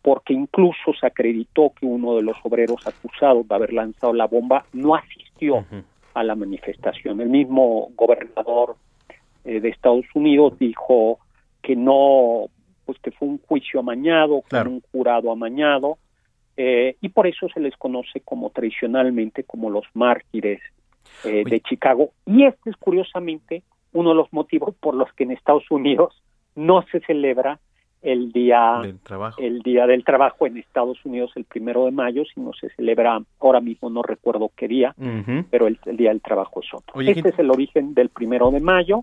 porque incluso se acreditó que uno de los obreros acusados de haber lanzado la bomba no asistió a la manifestación. El mismo gobernador eh, de Estados Unidos dijo que no, pues que fue un juicio amañado, con un jurado amañado, eh, y por eso se les conoce como tradicionalmente como los mártires eh, de Chicago. Y este es curiosamente uno de los motivos por los que en Estados Unidos no se celebra el día del trabajo. el día del trabajo en Estados Unidos el primero de mayo sino se celebra ahora mismo no recuerdo qué día pero el, día del trabajo es otro este es el origen del primero de mayo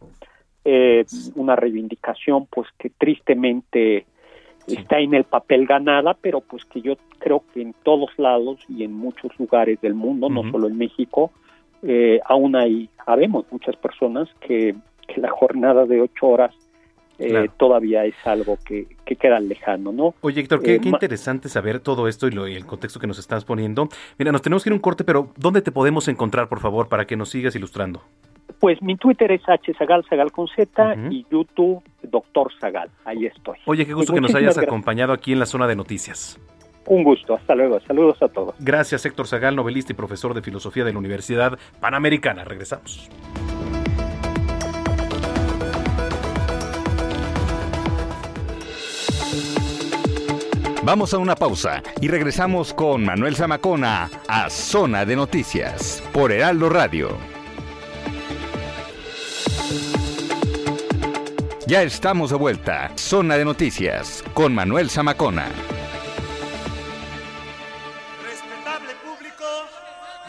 eh, una reivindicación pues que tristemente está en el papel ganada, pero pues que yo creo que en todos lados y en muchos lugares del mundo, no solo en México, eh, aún hay, sabemos muchas personas que, la jornada de ocho horas eh, todavía es algo que, que, queda lejano, ¿no? Oye, Héctor, qué, eh, interesante saber todo esto y, lo, y, el contexto que nos estás poniendo. Mira, nos tenemos que ir a un corte, pero ¿dónde te podemos encontrar, por favor, para que nos sigas ilustrando? Pues mi Twitter es hzagal, Zagal con Z, y YouTube, Doctor Zagal. Ahí estoy. Oye, qué gusto que nos hayas acompañado aquí en la zona de noticias. Un gusto, hasta luego. Saludos a todos. Gracias, Héctor Zagal, novelista y profesor de filosofía de la Universidad Panamericana. Regresamos. Vamos a una pausa y regresamos con Manuel Zamacona a Zona de Noticias por Heraldo Radio. Ya estamos de vuelta. Zona de noticias con Manuel Zamacona. Respetable público,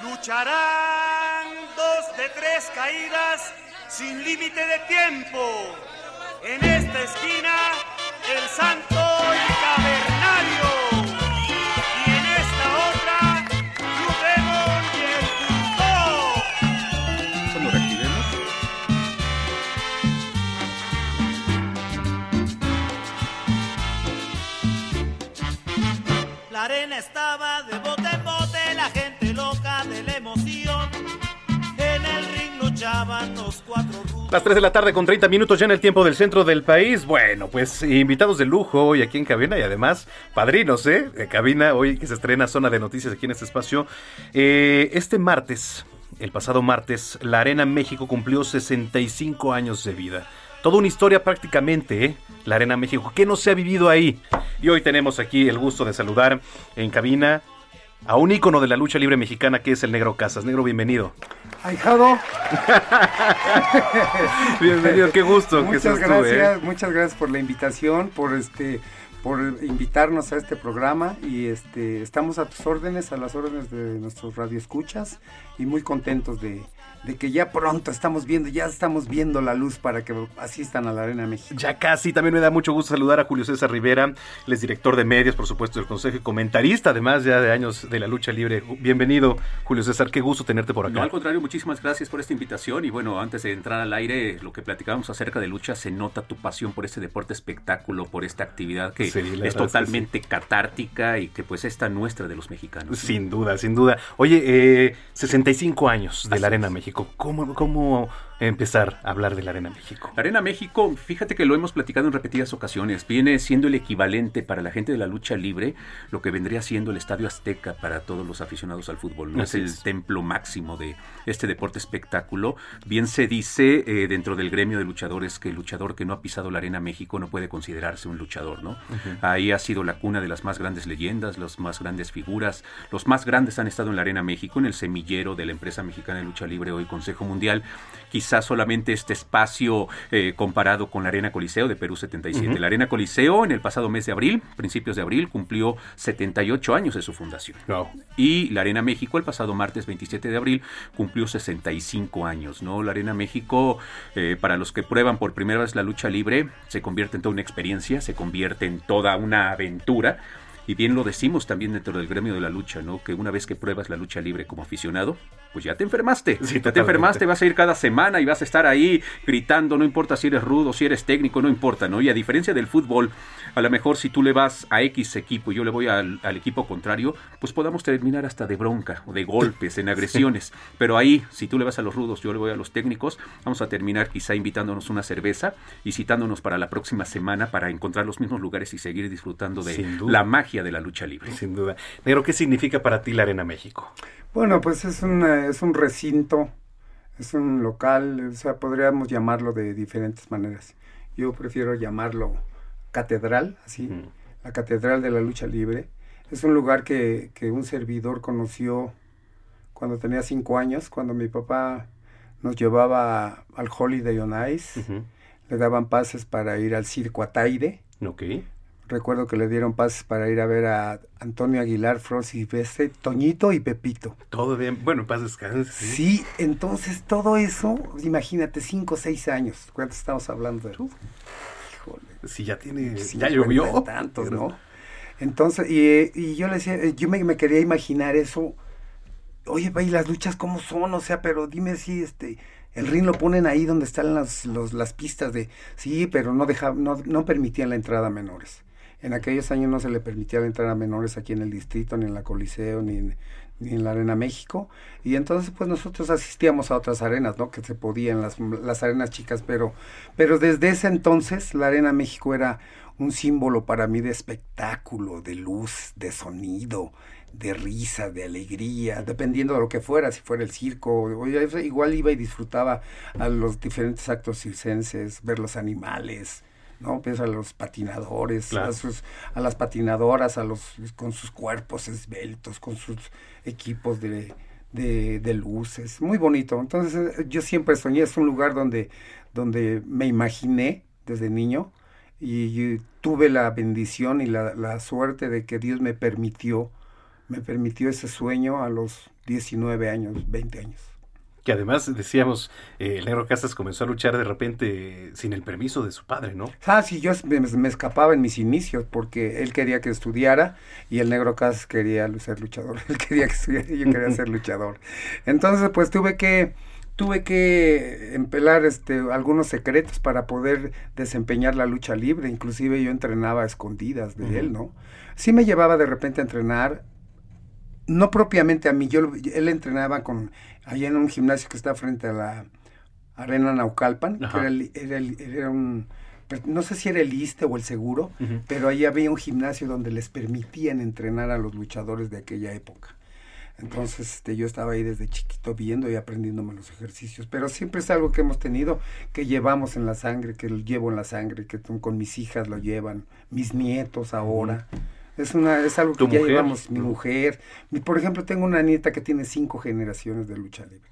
lucharán dos de tres caídas sin límite de tiempo. En esta esquina, el santo Las 3 de la tarde con 30 minutos ya en el tiempo del centro del país. Bueno, pues invitados de lujo hoy aquí en cabina y además padrinos, ¿eh? De cabina hoy que se estrena Zona de Noticias aquí en este espacio. Eh, este martes, el pasado martes, la Arena México cumplió 65 años de vida. Toda una historia prácticamente, ¿eh? La Arena México. ¿Qué no se ha vivido ahí? Y hoy tenemos aquí el gusto de saludar en cabina a un ícono de la lucha libre mexicana que es el Negro Casas. Negro, bienvenido. Ahijado. bienvenido, qué gusto. Muchas gracias, muchas gracias por la invitación, por este por invitarnos a este programa y este estamos a tus órdenes, a las órdenes de nuestros radioescuchas y muy contentos de, de que ya pronto estamos viendo, ya estamos viendo la luz para que asistan a la Arena México. Ya casi, también me da mucho gusto saludar a Julio César Rivera, él es director de medios, por supuesto, del Consejo y comentarista, además ya de años de la lucha libre. Bienvenido, Julio César, qué gusto tenerte por acá. No, al contrario, muchísimas gracias por esta invitación y bueno, antes de entrar al aire, lo que platicábamos acerca de lucha, se nota tu pasión por este deporte espectáculo, por esta actividad que es totalmente catártica y que pues está nuestra de los mexicanos. Sin duda, sin duda. Oye, eh, 65 años de la Arena México. ¿Cómo, cómo empezar a hablar de la Arena México? La Arena México, fíjate que lo hemos platicado en repetidas ocasiones, viene siendo el equivalente para la gente de la lucha libre, lo que vendría siendo el Estadio Azteca para todos los aficionados al fútbol. ¿no? Es el templo máximo de este deporte espectáculo. Bien se dice eh, dentro del gremio de luchadores que el luchador que no ha pisado la Arena México no puede considerarse un luchador, ¿no? Ahí ha sido la cuna de las más grandes leyendas, las más grandes figuras. Los más grandes han estado en la Arena México, en el semillero de la empresa mexicana de lucha libre, hoy Consejo Mundial. Quizás solamente este espacio eh, comparado con la Arena Coliseo de Perú 77. La Arena Coliseo en el pasado mes de abril, principios de abril, cumplió 78 años de su fundación. Y la Arena México el pasado martes 27 de abril cumplió 65 años. ¿no? La Arena México, eh, para los que prueban por primera vez la lucha libre, se convierte en toda una experiencia, se convierte en toda una aventura. Y bien lo decimos también dentro del gremio de la lucha, ¿no? Que una vez que pruebas la lucha libre como aficionado, pues ya te enfermaste. Si ya te enfermaste, vas a ir cada semana y vas a estar ahí gritando, no importa si eres rudo, si eres técnico, no importa, ¿no? Y a diferencia del fútbol, a lo mejor si tú le vas a X equipo y yo le voy al, equipo contrario, pues podamos terminar hasta de bronca o de golpes, en agresiones. Pero ahí, si tú le vas a los rudos, yo le voy a los técnicos, vamos a terminar quizá invitándonos una cerveza y citándonos para la próxima semana para encontrar los mismos lugares y seguir disfrutando de la magia de la lucha libre. Sin duda. Negro, ¿qué significa para ti la Arena México? Bueno, pues es un, es un recinto, es un local, o sea, podríamos llamarlo de diferentes maneras. Yo prefiero llamarlo catedral, así, la catedral de la lucha libre. Es un lugar que, que un servidor conoció cuando tenía cinco años, cuando mi papá nos llevaba al Holiday on Ice, le daban pases para ir al circo Ataide. Okay. Recuerdo que le dieron pases para ir a ver a Antonio Aguilar, y Silvestre, Toñito y Pepito. Todo bien, bueno, pases descanse. Sí. entonces todo eso, imagínate, cinco o seis años. ¿Cuánto estamos hablando? De... Híjole. Si ya tiene, ya llovió. Tantos, ¿no? Entonces, y, y, yo le decía, yo me, me, quería imaginar eso. Oye, ¿y las luchas cómo son? O sea, pero dime si este el ring lo ponen ahí donde están las, los, las pistas de sí, pero no deja, no, no permitían la entrada a menores. En aquellos años no se le permitía entrar a menores aquí en el distrito, ni en la Coliseo, ni en, ni en la Arena México. Y entonces pues nosotros asistíamos a otras arenas, ¿no? Que se podían, las, las arenas chicas, pero, pero desde ese entonces la Arena México era un símbolo para mí de espectáculo, de luz, de sonido, de risa, de alegría, dependiendo de lo que fuera, si fuera el circo, igual iba y disfrutaba a los diferentes actos circenses, ver los animales, ¿no? Pues a los patinadores, a, sus, a las patinadoras, a los con sus cuerpos esbeltos, con sus equipos de, de, luces, muy bonito. Entonces eh, yo siempre soñé, es un lugar donde, donde me imaginé desde niño y, tuve la bendición y la, la, suerte de que Dios me permitió, me permitió ese sueño a los 19 años, 20 años que además decíamos, eh, el negro Casas comenzó a luchar de repente sin el permiso de su padre, ¿no? Ah, sí, yo me, escapaba en mis inicios porque él quería que estudiara y el negro Casas quería ser luchador, él quería que estudiara y yo quería ser luchador. Entonces, pues tuve que tuve que empelar este algunos secretos para poder desempeñar la lucha libre, inclusive yo entrenaba a escondidas de él, ¿no? Sí me llevaba de repente a entrenar, no propiamente a mí, yo él entrenaba con allá en un gimnasio que está frente a la Arena Naucalpan, que era, era, un, pues, no sé si era el ISTE o el seguro, pero ahí había un gimnasio donde les permitían entrenar a los luchadores de aquella época. Entonces este, yo estaba ahí desde chiquito viendo y aprendiéndome los ejercicios, pero siempre es algo que hemos tenido, que llevamos en la sangre, que lo llevo en la sangre, que con mis hijas lo llevan, mis nietos ahora. Es, una, es algo que ya llevamos, mi mujer. por ejemplo, tengo una nieta que tiene cinco generaciones de lucha libre.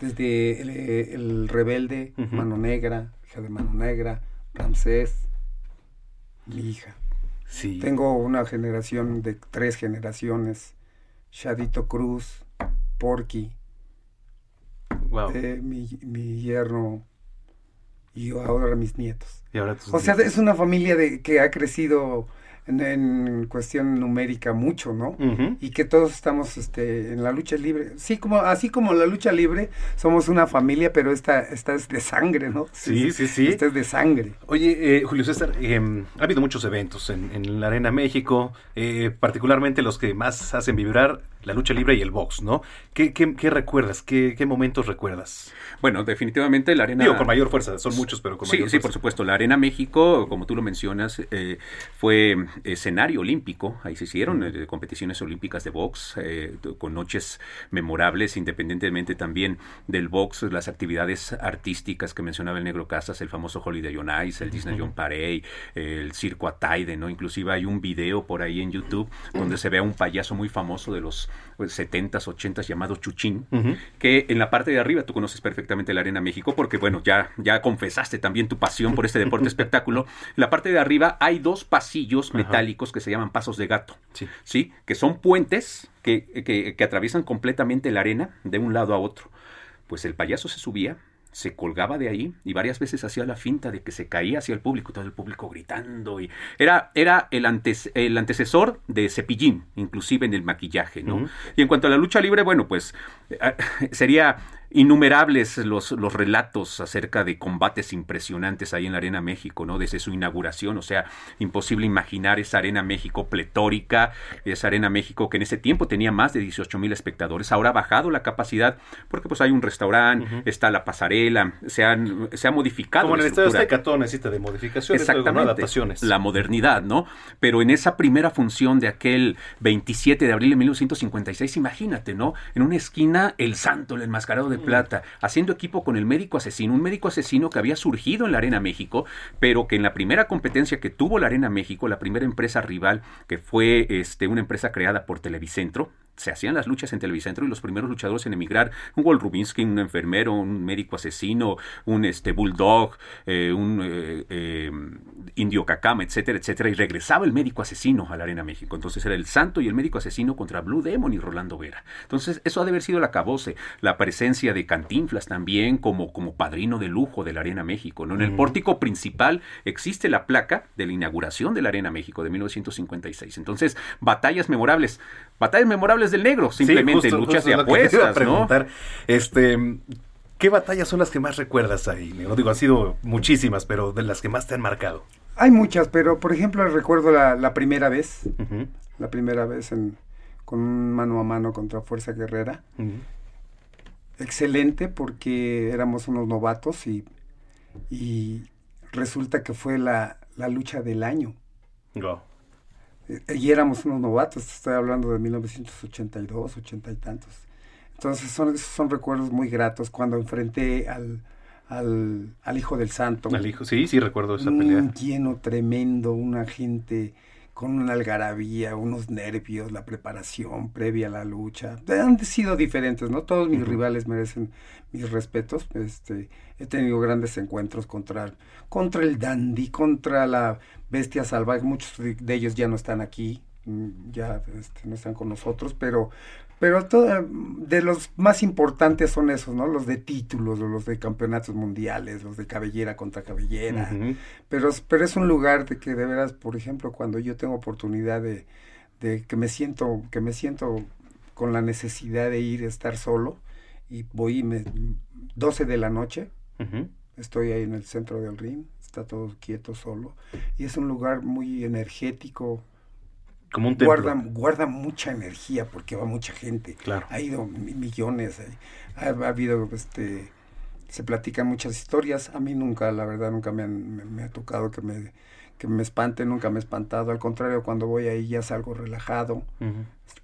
Desde el, rebelde, Mano Negra, hija de Mano Negra, Ramsés, mi hija. Sí. Tengo una generación de tres generaciones, Shadito Cruz, Porky, eh, mi, mi yerno y ahora mis nietos. o sea, es una familia de, que ha crecido en, cuestión numérica mucho, ¿no? Y que todos estamos este, en la lucha libre. Sí, como, así como la lucha libre, somos una familia, pero esta, esta es de sangre, ¿no? Sí, sí, sí. Esta es de sangre. Oye, eh, Julio César, em, ha habido muchos eventos en, en la Arena México, eh, particularmente los que más hacen vibrar la lucha libre y el box, ¿no? ¿Qué, qué, recuerdas? ¿Qué, ¿Qué, momentos recuerdas? Bueno, definitivamente la Arena... Digo, con mayor fuerza, son muchos, pero con sí, mayor Sí, por supuesto. La Arena México, como tú lo mencionas, eh, fue escenario olímpico. Ahí se hicieron eh, competiciones olímpicas de box, eh, con noches memorables, independientemente también del box, las actividades artísticas que mencionaba el Negro Casas, el famoso Holiday on Ice, el Disney John Parey, el Circo Ataide, ¿no? Inclusive hay un video por ahí en YouTube donde se ve a un payaso muy famoso de los 70s, pues, 80s llamado Chuchín, que en la parte de arriba tú conoces perfectamente la Arena México porque, bueno, ya, ya confesaste también tu pasión por este deporte espectáculo. En la parte de arriba hay dos pasillos metálicos que se llaman pasos de gato, sí, que son puentes que, que, que atraviesan completamente la arena de un lado a otro. Pues el payaso se subía, se colgaba de ahí y varias veces hacía la finta de que se caía hacia el público, todo el público gritando y era, era el, antes, el antecesor de Cepillín, inclusive en el maquillaje, ¿no? Y en cuanto a la lucha libre, bueno, pues eh, sería innumerables los, los relatos acerca de combates impresionantes ahí en la Arena México, ¿no? Desde su inauguración, o sea, imposible imaginar esa Arena México pletórica, esa Arena México que en ese tiempo tenía más de 18 mil espectadores, ahora ha bajado la capacidad porque pues hay un restaurante, está la pasarela, se, han, se ha modificado. Como en el Estadio Azteca todo necesita de modificaciones, Exactamente, adaptaciones. La modernidad, ¿no? Pero en esa primera función de aquel 27 de abril de 1956, imagínate, ¿no? En una esquina, el santo, el enmascarado de Plata, haciendo equipo con el médico asesino, un médico asesino que había surgido en la Arena México, pero que en la primera competencia que tuvo la Arena México, la primera empresa rival, que fue este, una empresa creada por Televicentro, se hacían las luchas en Televicentro y los primeros luchadores en emigrar, un Walt Rubinsky, un enfermero, un médico asesino, un este bulldog, eh, un eh, eh, indio cacama, etcétera, etcétera, y regresaba el médico asesino a la Arena México. Entonces era el santo y el médico asesino contra Blue Demon y Rolando Vera. Entonces eso ha de haber sido la cabose, la presencia de Cantinflas también como, como padrino de lujo de la Arena México. ¿no? En el pórtico principal existe la placa de la inauguración de la Arena México de 1956. Entonces, batallas memorables. Batallas memorables del negro, simplemente luchas de apuestas, ¿no? Este, ¿qué batallas son las que más recuerdas ahí? No digo, han sido muchísimas, pero de las que más te han marcado. Hay muchas, pero por ejemplo recuerdo la, primera vez, la primera vez en, con un mano a mano contra Fuerza Guerrera. Excelente porque éramos unos novatos y, y resulta que fue la, la lucha del año. Eh, y éramos unos novatos, estoy hablando de 1982, 80 y tantos. Entonces son, son recuerdos muy gratos cuando enfrenté al, al, al Hijo del Santo. Al Hijo, sí, sí recuerdo esa pelea. Un lleno tremendo, una gente con una algarabía, unos nervios, la preparación previa a la lucha. Han sido diferentes, ¿no? Todos mis rivales merecen mis respetos. Este, he tenido grandes encuentros contra, contra el dandy, contra la bestia salvaje. Muchos de ellos ya no están aquí, mm, ya este, no están con nosotros, pero pero todo, de los más importantes son esos, ¿no? Los de títulos, los de campeonatos mundiales, los de cabellera contra cabellera. pero, pero es un lugar de que de veras, por ejemplo, cuando yo tengo oportunidad de, de que me siento, que me siento con la necesidad de ir a estar solo y voy me 12 de la noche, estoy ahí en el centro del ring, está todo quieto solo y es un lugar muy energético, como un guarda, guarda mucha energía porque va mucha gente. Claro. Ha ido millones. Ha, habido, este, se platican muchas historias. A mí nunca, la verdad, nunca me, me, ha tocado que me, que me espante, nunca me he espantado. Al contrario, cuando voy ahí ya salgo relajado,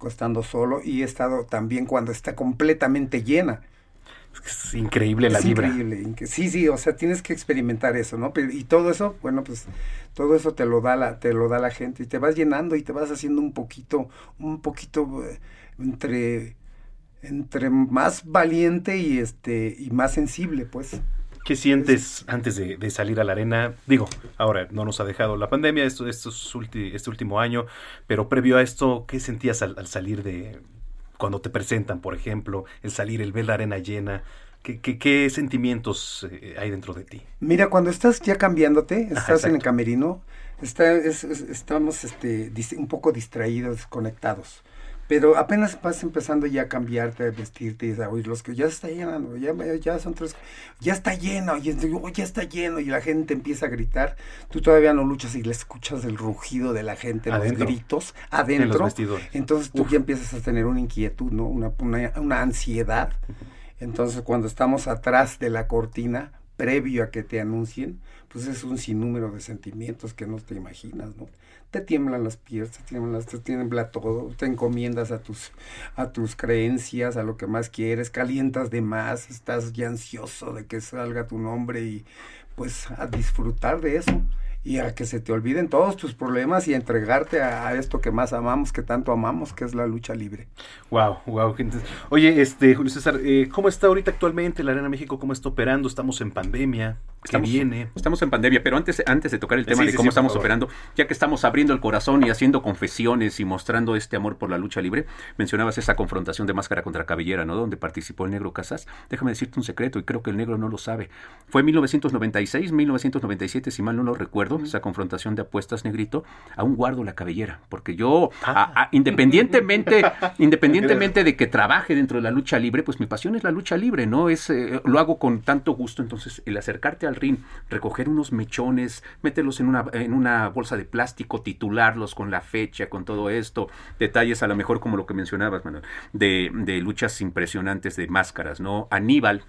estando solo. Y he estado también cuando está completamente llena. Es increíble la es Increíble. Sí, sí, o sea, tienes que experimentar eso, ¿no? y todo eso, bueno, pues todo eso te lo da la, te lo da la gente y te vas llenando y te vas haciendo un poquito, un poquito eh, entre, entre más valiente y este, y más sensible, pues. ¿Qué sientes antes de, salir a la arena? Digo, ahora no nos ha dejado la pandemia esto, esto este último año, pero previo a esto, ¿qué sentías al salir de, cuando te presentan, por ejemplo, el salir, el ver la arena llena? ¿Qué, qué, sentimientos eh, hay dentro de ti? Mira, cuando estás ya cambiándote, estás en el camerino, está, estamos este, un poco distraídos, desconectados. Pero apenas vas empezando ya a cambiarte, a vestirte y a oír los que ya está lleno, ya, ya son tres, ya está lleno, y oh, ya está lleno, y la gente empieza a gritar, tú todavía no luchas y le escuchas el rugido de la gente, los gritos adentro, entonces tú ya empiezas a tener una inquietud, ¿no? Una, una, ansiedad, entonces cuando estamos atrás de la cortina, previo a que te anuncien, pues es un sinnúmero de sentimientos que no te imaginas, ¿no? Te tiemblan las piernas, te, tiemblan, te tiembla todo, te encomiendas a tus, a creencias, a lo que más quieres, calientas de más, estás ya ansioso de que salga tu nombre y pues a disfrutar de eso y a que se te olviden todos tus problemas y entregarte a, esto que más amamos, que tanto amamos, que es la lucha libre. Wow, wow, gente. Oye, este, Julio César, eh, ¿cómo está ahorita actualmente la Arena México? ¿Cómo está operando? Estamos en pandemia. Estamos, viene? Estamos en pandemia, pero antes, antes de tocar el tema de cómo estamos operando, ya que estamos abriendo el corazón y haciendo confesiones y mostrando este amor por la lucha libre, mencionabas esa confrontación de máscara contra cabellera, ¿no? Donde participó el negro Casas. Déjame decirte un secreto y creo que el negro no lo sabe. Fue en 1996, 1997, si mal no lo recuerdo esa confrontación de apuestas negrito, aún guardo la cabellera, porque yo, ah. independientemente, independientemente de que trabaje dentro de la lucha libre, pues mi pasión es la lucha libre, ¿no? Es, eh, lo hago con tanto gusto, entonces el acercarte al recoger unos mechones, meterlos en una, en una bolsa de plástico, titularlos con la fecha, con todo esto, detalles a lo mejor como lo que mencionabas, Manuel, de, de luchas impresionantes de máscaras, ¿no? Aníbal,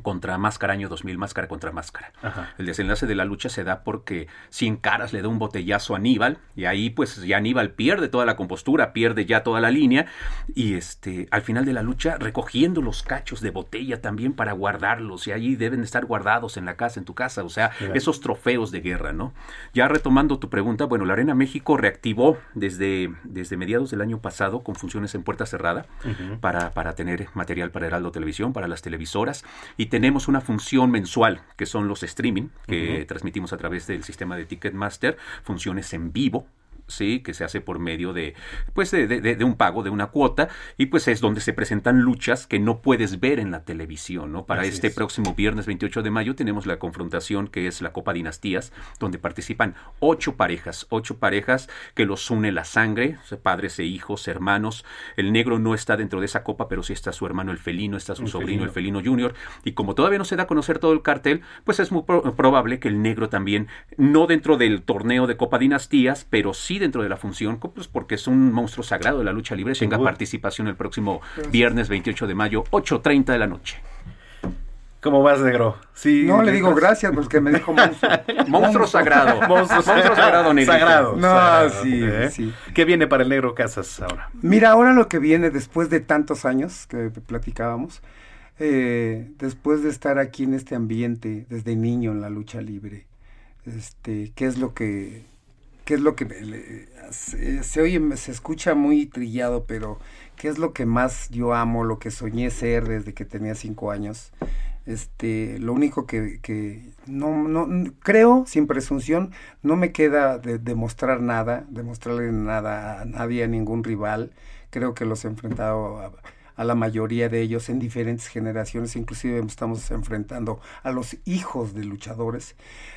contra Máscara año 2000, Máscara contra Máscara. El desenlace de la lucha se da porque Cien Caras le da un botellazo a Aníbal y ahí pues ya Aníbal pierde toda la compostura, pierde ya toda la línea y este al final de la lucha recogiendo los cachos de botella también para guardarlos y allí deben estar guardados en la casa, en tu casa, o sea, esos trofeos de guerra, ¿no? Ya retomando tu pregunta, bueno, la Arena México reactivó desde, desde mediados del año pasado con funciones en puerta cerrada para, para tener material para Heraldo Televisión, para las televisoras y tenemos una función mensual que son los streaming que transmitimos a través del sistema de Ticketmaster, funciones en vivo sí, que se hace por medio de, pues, de, de, un pago, de una cuota, y pues es donde se presentan luchas que no puedes ver en la televisión, ¿no? Para este próximo viernes 28 de mayo tenemos la confrontación que es la Copa Dinastías, donde participan ocho parejas, ocho parejas que los une la sangre, padres e hijos, hermanos. El negro no está dentro de esa copa, pero sí está su hermano el felino, está su sobrino el felino junior, y como todavía no se da a conocer todo el cartel, pues es muy probable que el negro también, no dentro del torneo de Copa Dinastías, pero sí dentro de la función, pues porque es un monstruo sagrado de la lucha libre, tenga participación el próximo viernes 28 de mayo, 8.30 de la noche. ¿Cómo vas, negro? Sí, no, le digo gracias porque me dijo monstruo. monstruo sagrado. monstruo, sagrado, negro. Sagrado. No, sí, ¿eh? sí. ¿Qué viene para el negro Casas ahora? Mira, ahora lo que viene después de tantos años que platicábamos, eh, después de estar aquí en este ambiente desde niño en la lucha libre, este, ¿qué es lo que qué es lo que se, oye, se escucha muy trillado, pero qué es lo que más yo amo, lo que soñé ser desde que tenía cinco años. Este, lo único que, que no, no, creo, sin presunción, no me queda de demostrar nada, demostrarle nada a nadie, a ningún rival. Creo que los he enfrentado a, a la mayoría de ellos en diferentes generaciones, inclusive estamos enfrentando a los hijos de luchadores.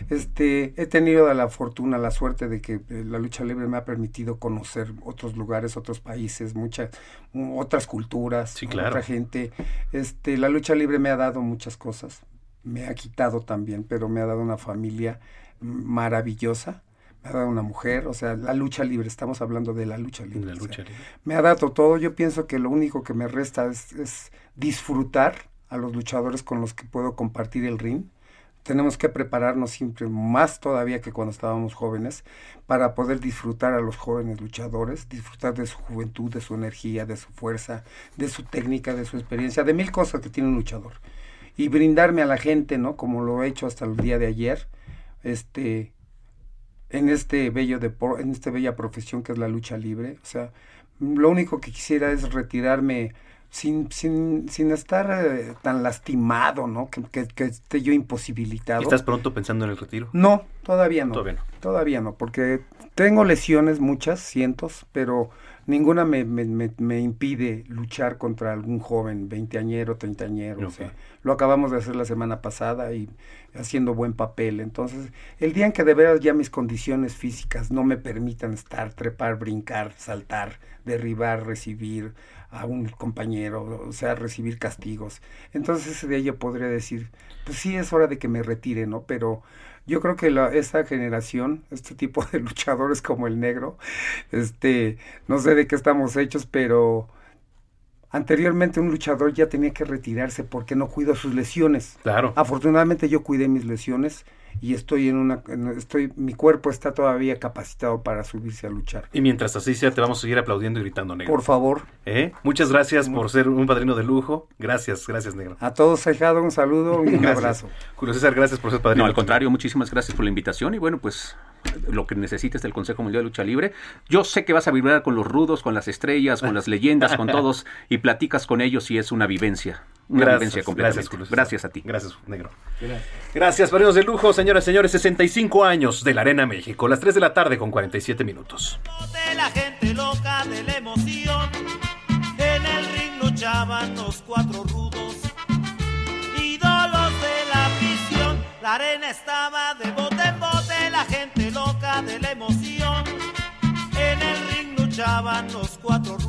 Este, he tenido la fortuna, la suerte de que eh, la lucha libre me ha permitido conocer otros lugares, otros países, muchas otras culturas, otra gente. Este, la lucha libre me ha dado muchas cosas, me ha quitado también, pero me ha dado una familia maravillosa me ha dado una mujer, o sea, la lucha libre, estamos hablando de la lucha libre. La lucha libre. Me ha dado todo, yo pienso que lo único que me resta es, disfrutar a los luchadores con los que puedo compartir el ring. Tenemos que prepararnos siempre, más todavía que cuando estábamos jóvenes, para poder disfrutar a los jóvenes luchadores, disfrutar de su juventud, de su energía, de su fuerza, de su técnica, de su experiencia, de mil cosas que tiene un luchador. Y brindarme a la gente, ¿no? Como lo he hecho hasta el día de ayer, este, en este bello deporte, en esta bella profesión que es la lucha libre. O sea, lo único que quisiera es retirarme sin, sin, sin estar eh, tan lastimado, ¿no? Que, que, esté yo imposibilitado. ¿Estás pronto pensando en el retiro? No, todavía no. Todavía no. Todavía no, porque tengo lesiones, muchas, cientos, pero ninguna me, me, me, impide luchar contra algún joven, veinteañero, treintañero. O sea, lo acabamos de hacer la semana pasada y haciendo buen papel. Entonces, el día en que de veras ya mis condiciones físicas no me permitan estar, trepar, brincar, saltar, derribar, recibir a un compañero, o sea, recibir castigos. Entonces ese día yo podría decir, pues sí es hora de que me retire, ¿no? Pero yo creo que la, esta generación, este tipo de luchadores como el negro, este, no sé de qué estamos hechos, pero anteriormente un luchador ya tenía que retirarse porque no cuidó sus lesiones. Claro. Afortunadamente yo cuidé mis lesiones y estoy en una estoy mi cuerpo está todavía capacitado para subirse a luchar. Y mientras así sea te vamos a seguir aplaudiendo y gritando negro. Por favor. ¿Eh? Muchas gracias por ser un padrino de lujo. Gracias, gracias negro. A todos dejado un saludo y un abrazo. Julio César, gracias por ser padrino. No, al contrario, muchísimas gracias por la invitación y bueno, pues lo que necesites del Consejo Mundial de Lucha Libre. Yo sé que vas a vibrar con los rudos, con las estrellas, con las leyendas, con todos y platicas con ellos y es una vivencia. Una vivencia completamente. Gracias, gracias, a ti. Gracias, negro. Gracias. Gracias, padrinos de lujo, señoras y señores. 65 años de la Arena México, las 3 de la tarde con 47 minutos. De la gente loca de la emoción, en el ring luchaban los cuatro rudos, ídolos de la visión. La arena estaba de bote en bote, la gente loca de la emoción. En el ring luchaban los cuatro rudos,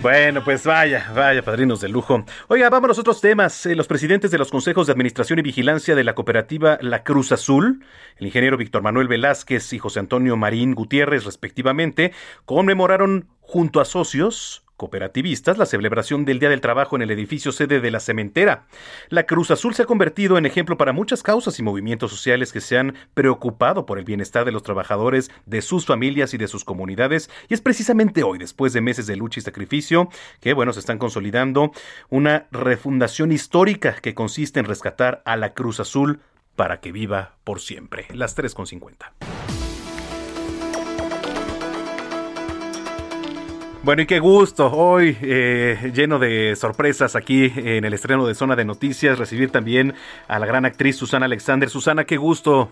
Bueno, pues vaya, vaya, padrinos de lujo. Oiga, vamos a los otros temas. Eh, los presidentes de los consejos de administración y vigilancia de la cooperativa La Cruz Azul, el ingeniero Víctor Manuel Velázquez y José Antonio Marín Gutiérrez, respectivamente, conmemoraron junto a socios cooperativistas la celebración del Día del Trabajo en el edificio sede de la cementera. La Cruz Azul se ha convertido en ejemplo para muchas causas y movimientos sociales que se han preocupado por el bienestar de los trabajadores, de sus familias y de sus comunidades. Y es precisamente hoy, después de meses de lucha y sacrificio, que bueno, se están consolidando una refundación histórica que consiste en rescatar a la Cruz Azul para que viva por siempre. Las 3.50. Bueno, y qué gusto hoy, eh, lleno de sorpresas aquí en el estreno de Zona de Noticias, recibir también a la gran actriz Susana Alexander. Susana, qué gusto.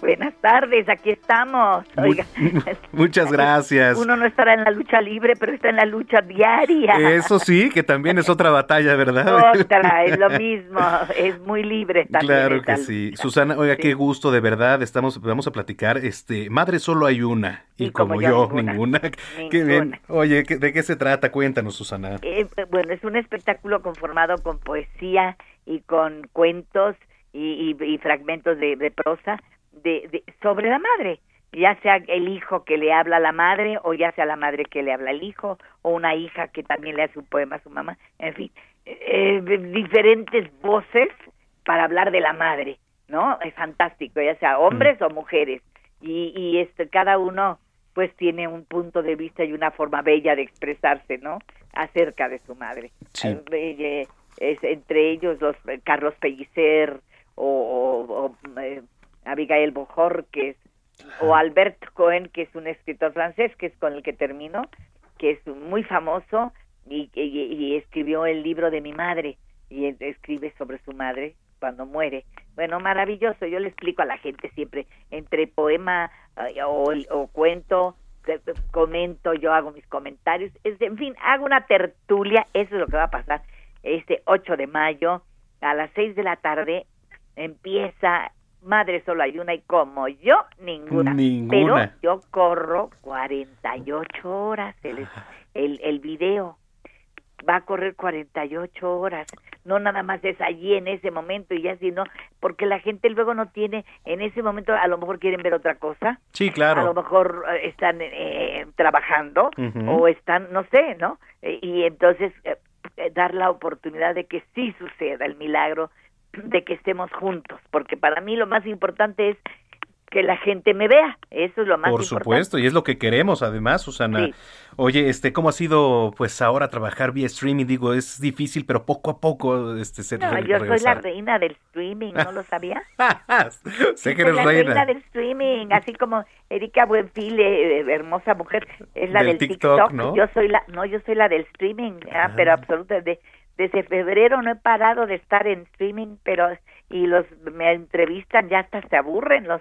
Buenas tardes, aquí estamos. Oiga, Muchas gracias. uno no estará en la lucha libre, pero está en la lucha diaria. Eso sí, que también es otra batalla, ¿verdad? Otra, es lo mismo, es muy libre también. Claro que sí. lucha. Susana, oiga, Sí. qué gusto, de verdad. Estamos, vamos a platicar. Este, madre solo hay una. Y, como, yo, ninguna. Qué bien. Oye, ¿qué- ¿de qué se trata? Cuéntanos, Susana. Eh, eh, bueno, es un espectáculo conformado con poesía y con cuentos y, y- y fragmentos de, de prosa de, de- sobre la madre, ya sea el hijo que le habla a la madre o ya sea la madre que le habla al hijo o una hija que también le hace un poema a su mamá, en fin, eh, diferentes voces para hablar de la madre, ¿no? Es fantástico, ya sea hombres o mujeres y, y este cada uno pues tiene un punto de vista y una forma bella de expresarse, ¿no? Acerca de su madre. Eh, es entre ellos los eh, Carlos Pellicer o, eh, Abigail Bojorques o Albert Cohen, que es un escritor francés, que es con el que termino, que es muy famoso y, y, escribió el libro de mi madre y escribe sobre su madre cuando muere. Bueno, maravilloso. Yo le explico a la gente siempre entre poema o, o cuento, comento, yo hago mis comentarios. en fin, hago una tertulia. Eso es lo que va a pasar este 8 de mayo a las 6 de la tarde. Empieza Madre solo hay una y como yo, ninguna. Pero yo corro 48 horas el, el, el video. Va a correr 48 horas. No nada más es allí en ese momento y ya si no, porque la gente luego no tiene, en ese momento a lo mejor quieren ver otra cosa. Sí, claro. A lo mejor eh, están eh, trabajando o están, no sé, ¿no? Eh, y entonces dar la oportunidad de que sí suceda el milagro de que estemos juntos, porque para mí lo más importante es que la gente me vea, eso es lo más Por supuesto, y es lo que queremos además, Susana. Oye, este, ¿cómo ha sido pues ahora trabajar vía streaming? Digo, es difícil, pero poco a poco este se No, yo soy la reina del streaming, ¿no lo sabía? sé que eres la reina. del streaming, así como Erika Buenfile, eh, hermosa mujer, es la del, TikTok, ¿no? Yo soy la no, yo soy la del streaming, ah, ah. pero absolutamente desde febrero no he parado de estar en streaming, pero y los me entrevistan ya hasta se aburren los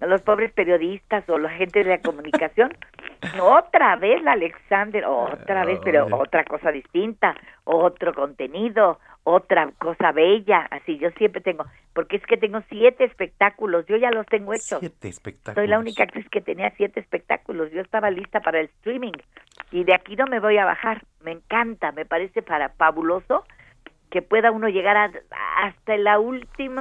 los pobres periodistas o la gente de la comunicación. otra vez la Alexander, otra vez, pero otra cosa distinta, otro contenido, otra cosa bella, así yo siempre tengo, porque es que tengo siete espectáculos, yo ya los tengo hechos. Siete espectáculos. Soy la única actriz que tenía siete espectáculos, yo estaba lista para el streaming y de aquí no me voy a bajar, me encanta, me parece para fabuloso que pueda uno llegar hasta el último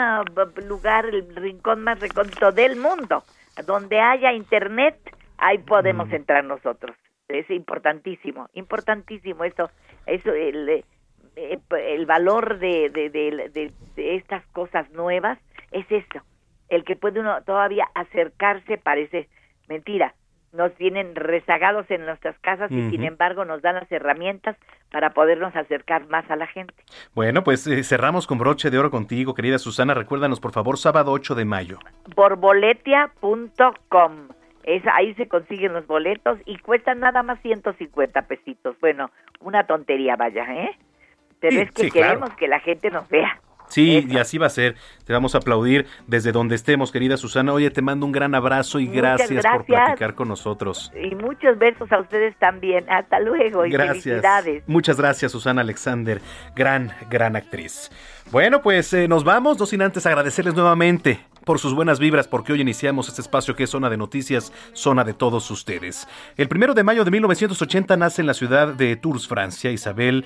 lugar, el rincón más recóndito del mundo, donde haya internet, ahí podemos mm. entrar nosotros. Es importantísimo, importantísimo eso, eso el, eh, el valor de, de, de, de, estas cosas nuevas es eso, el que puede uno todavía acercarse parece mentira, nos tienen rezagados en nuestras casas y sin embargo nos dan las herramientas para podernos acercar más a la gente. Bueno, pues eh, cerramos con broche de oro contigo, querida Susana. Recuérdanos, por favor, sábado 8 de mayo. Borboletia.com. Es, ahí se consiguen los boletos y cuestan nada más 150 pesitos. Bueno, una tontería, vaya, ¿eh? Pero es que queremos que la gente nos vea. Sí, y así va a ser. Te vamos a aplaudir desde donde estemos, querida Susana. Oye, te mando un gran abrazo y gracias, por platicar con nosotros. Y muchos besos a ustedes también. Hasta luego y gracias. felicidades. Muchas gracias, Susana Alexander. Gran, gran actriz. Bueno, pues eh, nos vamos, no sin antes agradecerles nuevamente por sus buenas vibras, porque hoy iniciamos este espacio que es Zona de Noticias, zona de todos ustedes. El primero de mayo de 1980 nace en la ciudad de Tours, Francia, Isabel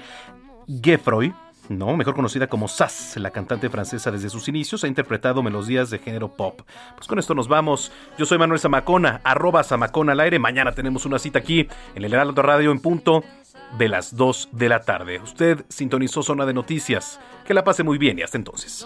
Geffroy no, mejor conocida como Sass, la cantante francesa desde sus inicios, ha interpretado melodías de género pop. Pues con esto nos vamos. Yo soy Manuel Zamacona, arroba Zamacona al aire. Mañana tenemos una cita aquí en el Heraldo Radio en punto de las 2 de la tarde. Usted sintonizó Zona de Noticias. Que la pase muy bien y hasta entonces.